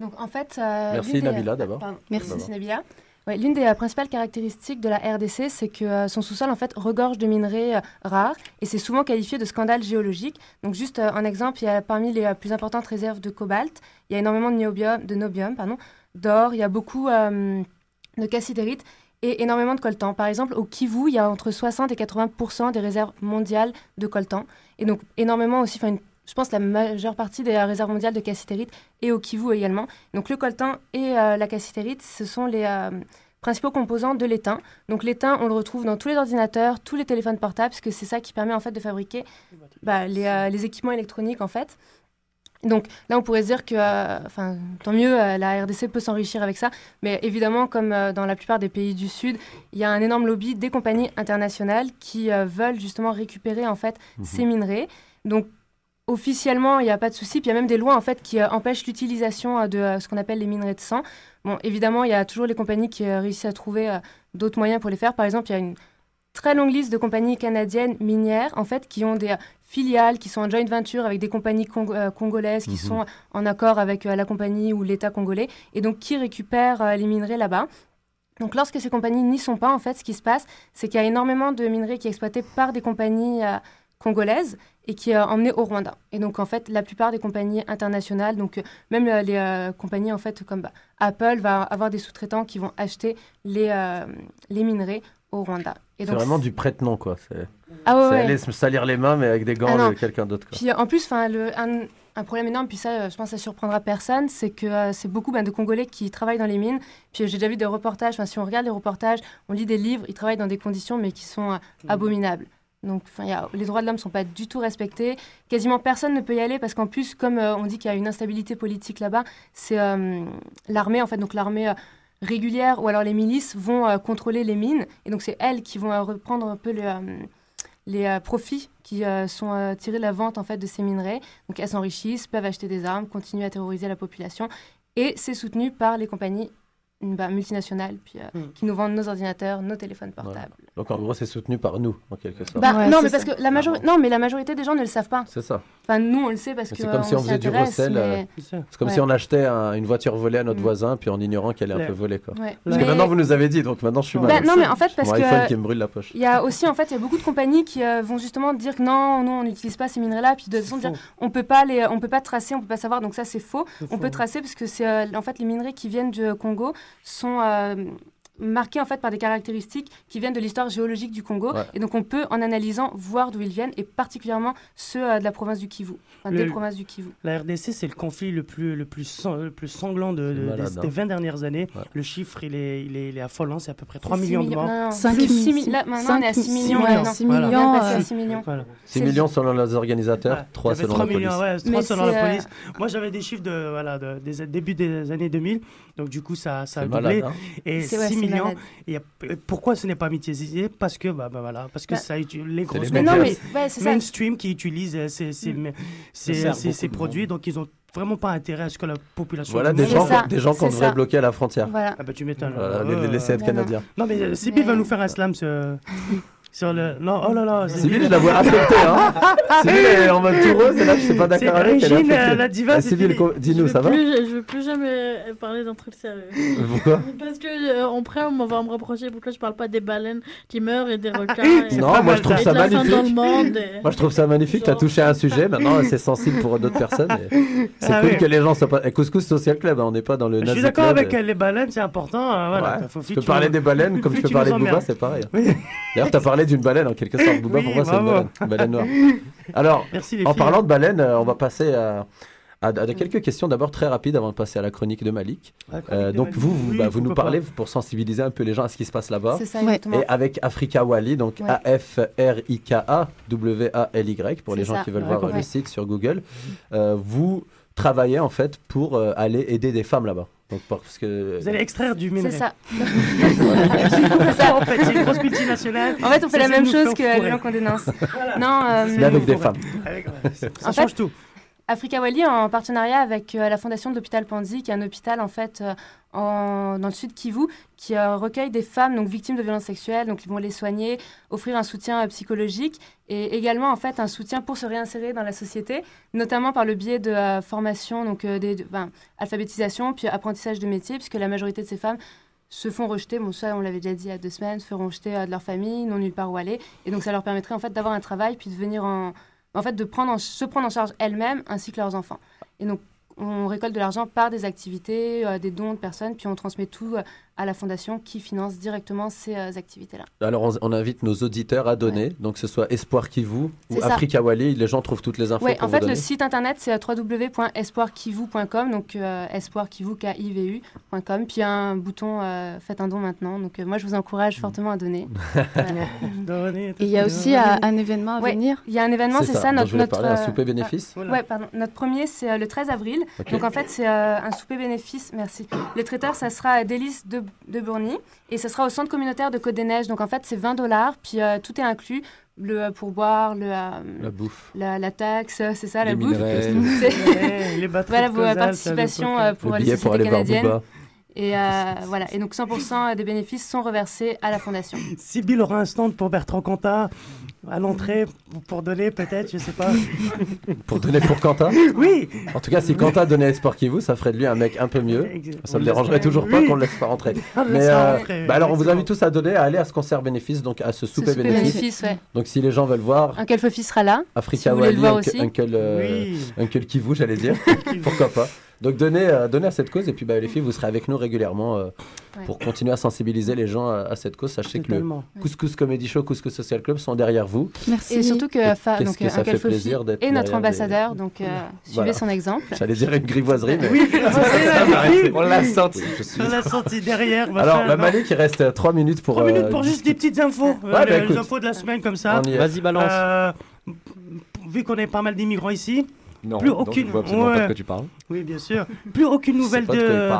Donc en fait, euh, Merci, Nabila, d'abord. Merci Nabila. Ouais, L'une des euh, principales caractéristiques de la RDC, c'est que euh, son sous-sol en fait regorge de minerais euh, rares et c'est souvent qualifié de scandale géologique. Donc juste un exemple, il y a parmi les plus importantes réserves de cobalt, il y a énormément de niobium, de nobium, pardon, d'or, il y a beaucoup de cassitérite et énormément de coltan. Par exemple, au Kivu, il y a entre 60 et 80% des réserves mondiales de coltan et donc énormément aussi, je pense la majeure partie des euh, réserves mondiales de cassitérite et au Kivu également. Donc le coltan et euh, la cassitérite, ce sont les euh, principaux composants de l'étain. Donc l'étain, on le retrouve dans tous les ordinateurs, tous les téléphones portables, parce que c'est ça qui permet en fait de fabriquer bah, les, euh, les équipements électroniques en fait. Donc là, on pourrait se dire que, euh, enfin, tant mieux, euh, la RDC peut s'enrichir avec ça. Mais évidemment, comme euh, dans la plupart des pays du Sud, il y a un énorme lobby des compagnies internationales qui veulent justement récupérer en fait Mhm. ces minerais. Donc officiellement, il n'y a pas de souci. Puis il y a même des lois en fait qui euh, empêchent l'utilisation euh, de euh, ce qu'on appelle les minerais de sang. Bon, évidemment, il y a toujours les compagnies qui réussissent à trouver d'autres moyens pour les faire. Par exemple, il y a une très longue liste de compagnies canadiennes minières, en fait, qui ont des filiales, qui sont en joint venture avec des compagnies cong- congolaises, qui Mhm. sont en accord avec la compagnie ou l'État congolais, et donc qui récupèrent les minerais là-bas. Donc lorsque ces compagnies n'y sont pas, en fait, ce qui se passe, c'est qu'il y a énormément de minerais qui est exploité par des compagnies congolaises et qui est euh, emmené au Rwanda. Et donc en fait, la plupart des compagnies internationales, donc euh, même euh, les euh, compagnies en fait comme bah, Apple va avoir des sous-traitants qui vont acheter les, euh, les minerais au Rwanda. C'est vraiment du prête-nom, quoi. C'est Ah ouais, c'est ouais. aller se salir les mains, mais avec des gants Ah de quelqu'un d'autre. Puis en plus, le- un, un problème énorme, puis ça, je pense que ça surprendra personne, c'est que euh, c'est beaucoup ben, de Congolais qui travaillent dans les mines. Puis euh, j'ai déjà vu des reportages, si on regarde les reportages, on lit des livres, ils travaillent dans des conditions, mais qui sont euh, abominables. Donc les droits de l'homme ne sont pas du tout respectés. Quasiment personne ne peut y aller parce qu'en plus, comme euh, on dit qu'il y a une instabilité politique là-bas, c'est euh, l'armée, en fait, donc l'armée euh, régulière ou alors les milices vont contrôler les mines. Et donc c'est elles qui vont reprendre un peu le, les profits qui sont tirés de la vente en fait de ces minerais. Donc elles s'enrichissent, peuvent acheter des armes, continuer à terroriser la population. Et c'est soutenu par les compagnies bah, multinationales puis, euh, Hmm. qui nous vendent nos ordinateurs, nos téléphones portables. Donc en gros, c'est soutenu par nous, en quelque sorte. Bah, non, mais parce que la majorité, non, mais la majorité des gens ne le savent pas. C'est ça. Enfin, nous, on le sait parce Mais que C'est comme si on faisait du recel. euh, mais- C'est comme Ouais. si on achetait un- une voiture volée à notre Mm. voisin, puis en ignorant qu'elle est un peu volée. Quoi. Ouais. Parce que maintenant, vous nous avez dit, donc maintenant je suis Bah, mal. non, mais en fait, parce Mon que- iPhone qui me brûle la poche. Il y a aussi, en fait, il y a beaucoup de compagnies qui euh, vont justement dire que non, non, on n'utilise pas ces minerais-là, puis de toute façon dire on peut pas les, on peut pas tracer, on peut pas savoir. Donc ça, c'est faux. On peut tracer parce que c'est, euh, en fait, les minerais qui viennent du Congo sont euh, marqués en fait par des caractéristiques qui viennent de l'histoire géologique du Congo, Ouais. et donc on peut, en analysant, voir d'où ils viennent, et particulièrement ceux euh, de la province du Kivu, enfin, des Le- provinces du Kivu. La RDC, c'est le conflit le plus, le plus, sang- le plus sanglant de, de- malade, des, hein. des 20 dernières années. Le chiffre, il est, il est, il est affolant, c'est à peu près 3 C'est millions de morts. non, non, mi- là, maintenant, on est à six millions, ouais, non. Six Voilà. millions, euh, six millions. Voilà. 6 millions selon les organisateurs, 3 Il y avait selon 3 la police. millions, ouais, 3 Mais selon c'est, la euh, police. Moi, j'avais des chiffres de, voilà, de, des début des années 2000. Donc, du coup, ça, ça a doublé. malade, hein. Et C'est- 6 ouais, c'est millions. Et pourquoi ce n'est pas médiatisé Parce que, bah, bah, voilà, parce que Bah, ça utilise les grosses les Mais non, médias mais- ouais, c'est ça. mainstream qui utilisent euh, ces, ces, Mm. ces, ces- produits. Donc, ils ont vraiment pas intérêt à ce que la population. Voilà des gens, des gens qu'on devrait ça. bloquer à la frontière. Voilà. Ah bah tu m'étonnes. Voilà, les, Euh, les laisser être non, canadiens. Non, mais euh, Sibyl va nous faire un slam sur le. Non, oh là là. Sibyl, je la vois affectée. Hein. Sibyl, elle est en mode toureuse, et là, je suis pas d'accord avec elle. est la diva, Ah, dis-nous, ça va Plus- je veux plus jamais parler d'un truc sérieux. Pourquoi Parce que euh, après, on va me reprocher pourquoi je parle pas des baleines qui meurent et des requins. et- Non, moi je trouve ça magnifique. dans le monde. et- Moi je trouve ça magnifique. Tu as touché à un sujet, maintenant c'est sensible pour d'autres personnes. C'est Ah cool que les gens soient pas. Et Couscous Social Club, hein, on n'est pas dans le Je suis d'accord avec les baleines, c'est important. euh, voilà, faut peux parler des baleines comme tu peux parler de Booba, c'est pareil. D'ailleurs, tu as d'une baleine en quelque sorte. Booba, Oui, pour moi, c'est une baleine. Une baleine noire. Alors, Merci, en filles. parlant de baleines, euh, on va passer à, à- à quelques questions d'abord très rapides avant de passer à la chronique de Malik. Chronique Euh, de donc, Malik. vous, vous, Oui, bah, vous nous parlez pas. pour sensibiliser un peu les gens à ce qui se passe là-bas. C'est ça, exactement. Et avec Africa Wally, donc Ouais. A-F-R-I-K-A W-A-L-Y pour les gens ça. qui veulent Ouais, voir ouais. le site sur Google. Euh, vous travaillez en fait pour euh, aller aider des femmes là-bas. Donc parce que Vous allez extraire du minerai. C'est ça. En fait, c'est une grosse multinationale. En fait, on fait la même chose que les gens qu'on dénonce. Non, euh, Mais avec des femmes. Avec- ouais, ça En change fait, tout. Africa Wally en partenariat avec euh, la fondation de l'hôpital Pandy, qui est un hôpital en fait euh, dans le sud Kivu, qui euh, recueille des femmes donc victimes de violences sexuelles, donc ils vont les soigner, offrir un soutien psychologique et également en fait un soutien pour se réinsérer dans la société, notamment par le biais de formation, donc des, de- alphabétisation puis apprentissage de métier, puisque la majorité de ces femmes se font rejeter, bon ça on l'avait déjà dit il y a deux semaines, se feront rejeter de leur famille, n'ont nulle part où aller, et donc ça leur permettrait en fait d'avoir un travail puis de venir en, en fait de prendre en- se prendre en charge elles-mêmes ainsi que leurs enfants. Et donc on récolte de l'argent par des activités, euh, des dons de personnes, puis on transmet tout euh, à la fondation qui finance directement ces euh, activités-là. Alors on, on invite nos auditeurs à donner, donc que ce soit Espoir Kivu ou. Africa Wally, les gens trouvent toutes les infos Oui, en fait, le site internet, c'est euh, www.espoirkivu.com, donc euh, espoirkivu.com, puis il y a un bouton euh, Faites un don maintenant. Donc euh, moi, je vous encourage fortement à donner. Voilà. Et il y a aussi un événement à Ouais, venir. Il y a un événement, C'est ça, ça, dont notre, notre, parler, un souper bénéfice. ah, Ouais, pardon. Notre premier, c'est euh, le 13 avril. Donc en fait, c'est euh, un souper bénéfice. Merci. Le traiteur, ça sera à Délices de, de Bourny et ça sera au centre communautaire de Côte-des-Neiges. Donc en fait, c'est 20 dollars, puis euh, tout est inclus. Le euh, pourboire, le, euh, La bouffe. la, la taxe, c'est ça, Les la bouffe. Ouais, les batteries voilà, de vos participations ça, pour Le les sociétés canadiennes. Et euh, voilà. Et donc 100% des bénéfices sont reversés à la fondation. Sibyl aura un stand pour Bertrand Cantat à l'entrée pour donner peut-être, je sais pas. Pour donner pour Quentin Oui. En tout cas, si Quentin donnait à Sport Kivu, ça ferait de lui un mec un peu mieux. Ça On me le dérangerait toujours pas oui. qu'on le laisse pas rentrer. On Mais euh, rentrer, bah alors, on vous invite tous à donner, à aller à ce concert bénéfice, donc à ce souper souper bénéfice. bénéfice, ouais. Donc si les gens veulent voir Uncle Fofi sera là. Africa si vous Wally, Uncle. Uncle, euh, Oui. Uncle Kivu, j'allais dire. Pourquoi pas. Donc donnez, euh, donnez à cette cause et puis bah, les filles, vous serez avec nous régulièrement euh, Ouais. pour continuer à sensibiliser les gens à, à cette cause. Sachez Totalement. que le Couscous Comedy Show, Couscous Social Club sont derrière vous. Et surtout que, Fa- Qu'est-ce donc, que ça fait plaisir d'être est notre ambassadeur, des- donc euh, suivez Voilà. son exemple. J'allais dire une grivoiserie, mais Oui. On l'a senti. Suis- On l'a senti derrière. Alors, bah. Malik, il reste 3 minutes pour. Trois minutes euh, pour juste des petites infos. Ouais, euh, bah, les, infos de la semaine comme ça. Vas-y, balance. Vu qu'on est pas mal d'immigrants ici, Non, plus donc aucune. je vois absolument pas de quoi tu parles. Oui, bien sûr. Plus aucune nouvelle de de.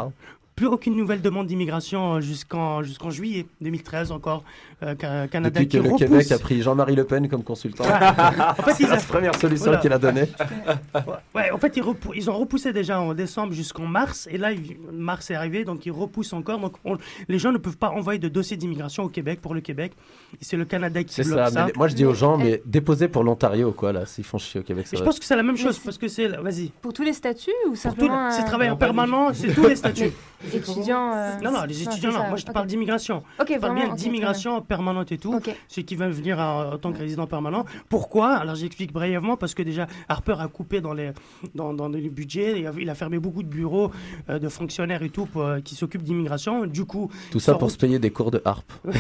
Plus aucune nouvelle demande d'immigration euh, jusqu'en jusqu'en juillet 2013 encore. Euh, Ca- Canada Depuis qui que le. Québec a pris Jean-Marie Le Pen comme consultant. En fait, C'est la a- première solution Voilà. qu'il a donnée. Ouais, en fait, ils, repou- ils ont repoussé déjà en décembre jusqu'en mars, et là, mars est arrivé, donc ils repoussent encore. Donc, on- les gens ne peuvent pas envoyer de dossier d'immigration au Québec pour le Québec. C'est le Canada qui bloque ça. ça. mais les- moi, je dis aux gens, mais déposez pour l'Ontario, quoi, là, s'ils font chier au Québec. je pense que c'est la même chose parce que c'est. Vas-y. Pour tous les statuts ou tout simplement le- c'est euh, travailleur permanent, c'est tous les statuts. les étudiants euh, Non, non, les étudiants, non. Moi, je te parle d'immigration. Ok, je parle vraiment, bien d'immigration permanente et tout. Ok. Ceux qui veulent venir en, tant que résident permanent. Pourquoi? Alors, j'explique brièvement parce que déjà, Harper a coupé dans les, dans, dans les budgets. Il a, il a fermé beaucoup de bureaux euh, de fonctionnaires et tout pour, euh, qui s'occupent d'immigration. Du coup, Tout ça pour se payer des cours de harpe.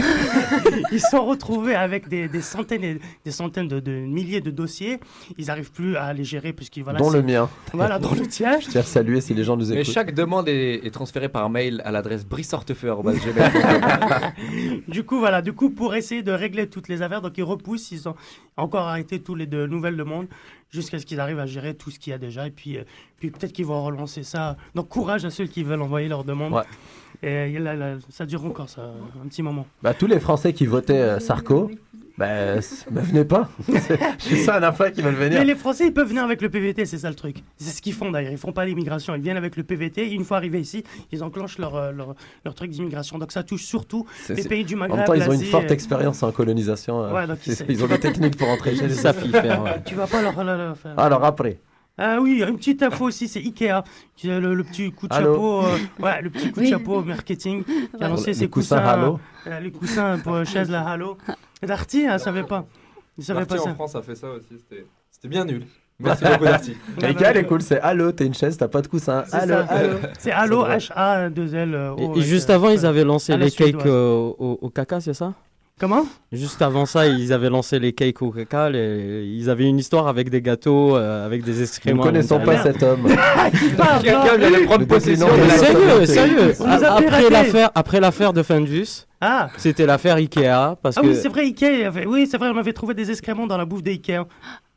ils se sont retrouvés avec des, des centaines et des centaines de, de milliers de dossiers. Ils n'arrivent plus à les gérer puisqu'ils voilà, dont c'est- le mien. Voilà, dont le tien. Je tiens à saluer si les gens nous Mais écoutent. chaque demande est, est transférée par mail à l'adresse brissortefeu.gmail.com. du coup, voilà, du coup, pour essayer de régler toutes les affaires, donc ils repoussent, ils ont encore arrêté tous les de nouvelles demandes jusqu'à ce qu'ils arrivent à gérer tout ce qu'il y a déjà. Et puis, euh, puis peut-être qu'ils vont relancer ça. Donc, courage à ceux qui veulent envoyer leurs demandes. Ouais. Et là, là, ça dure encore, ça, un petit moment. Bah, tous les Français qui votaient euh, Sarko, c- bah, venez pas. C'est- ça, un info qui veulent venir. Mais les Français, ils peuvent venir avec le PVT, c'est ça le truc. C'est ce qu'ils font d'ailleurs. Ils font pas l'immigration. Ils viennent avec le PVT. Et une fois arrivés ici, ils enclenchent leur, euh, leur, leur truc d'immigration. Donc ça touche surtout les pays du En Maghreb. même temps, ils ont une forte euh, expérience en colonisation. euh, Ouais, donc ils ils ont des techniques pour entrer chez les faire, ouais. Tu vas pas leur, leur- leur faire. Alors après, Ah oui, une petite info aussi, c'est Ikea. qui a Le, le petit coup de Allô chapeau, euh, ouais, le petit coup de Oui. chapeau marketing qui a lancé Les ses coussins coussins, Halo. euh, les coussins pour euh, chaise la Halo. Et Darty, elle savait pas. Il savait Darty pas en ça. France a fait ça aussi, c'était c'était bien nul. Merci beaucoup Darty. Elle est cool, c'est Allô, t'es une chaise, t'as pas de coussin. C'est ça. allô. C'est doit- H-A-2-L. euh, Et, O, et avec, juste avant, ils avaient lancé À les cakes euh, au, au caca, c'est ça? Comment? Juste avant ça, ils avaient lancé les cakes au caca. les- Ils avaient une histoire avec des gâteaux, euh, avec des Nous excréments. ne à connaissons pas l'intérieur. cet homme. Quelqu'un vient de prendre possession de la Sérieux, sérieux. Nous a Après l'affaire, après l'affaire de Fendus, Ah c'était l'affaire Ikea parce Ah que oui, c'est vrai, Ikea. avait- Oui, c'est vrai, on avait trouvé des excréments dans la bouffe d'Ikea.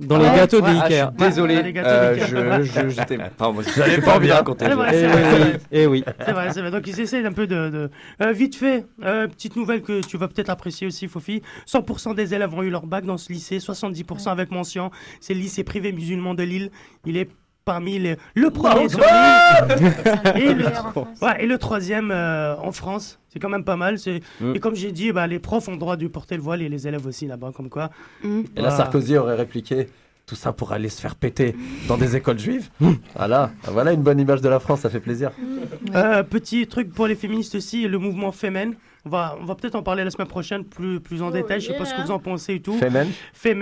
Dans Ah les ouais gâteaux des Ah, Ikea. désolé, les gâteaux euh, j'étais... J'avais pas envie de raconter. C'est vrai, Eh c'est oui, vrai, c'est vrai. C'est vrai. Donc ils essaient un peu de... de- Euh, vite fait, euh, petite nouvelle que tu vas peut-être apprécier aussi, Fofi. 100% des élèves ont eu leur bac dans ce lycée, 70% avec mention. C'est le lycée privé musulman de Lille. Il est parmi les... le premier sur l'île. et, le... ouais, et le troisième euh, en France. C'est quand même pas mal. C'est... Mm. Et comme j'ai dit, bah, les profs ont le droit de porter le voile et les élèves aussi là-bas, comme quoi. Et là, Voilà. Sarkozy aurait répliqué tout ça pour aller se faire péter dans des écoles juives. Voilà, voilà une bonne image de la France, ça fait plaisir. Euh, petit truc pour les féministes aussi, le mouvement Femen. On va, on va peut-être en parler la semaine prochaine plus, plus en Oh détail. Je sais pas ce que yeah. vous en pensez et tout. Femen Femen.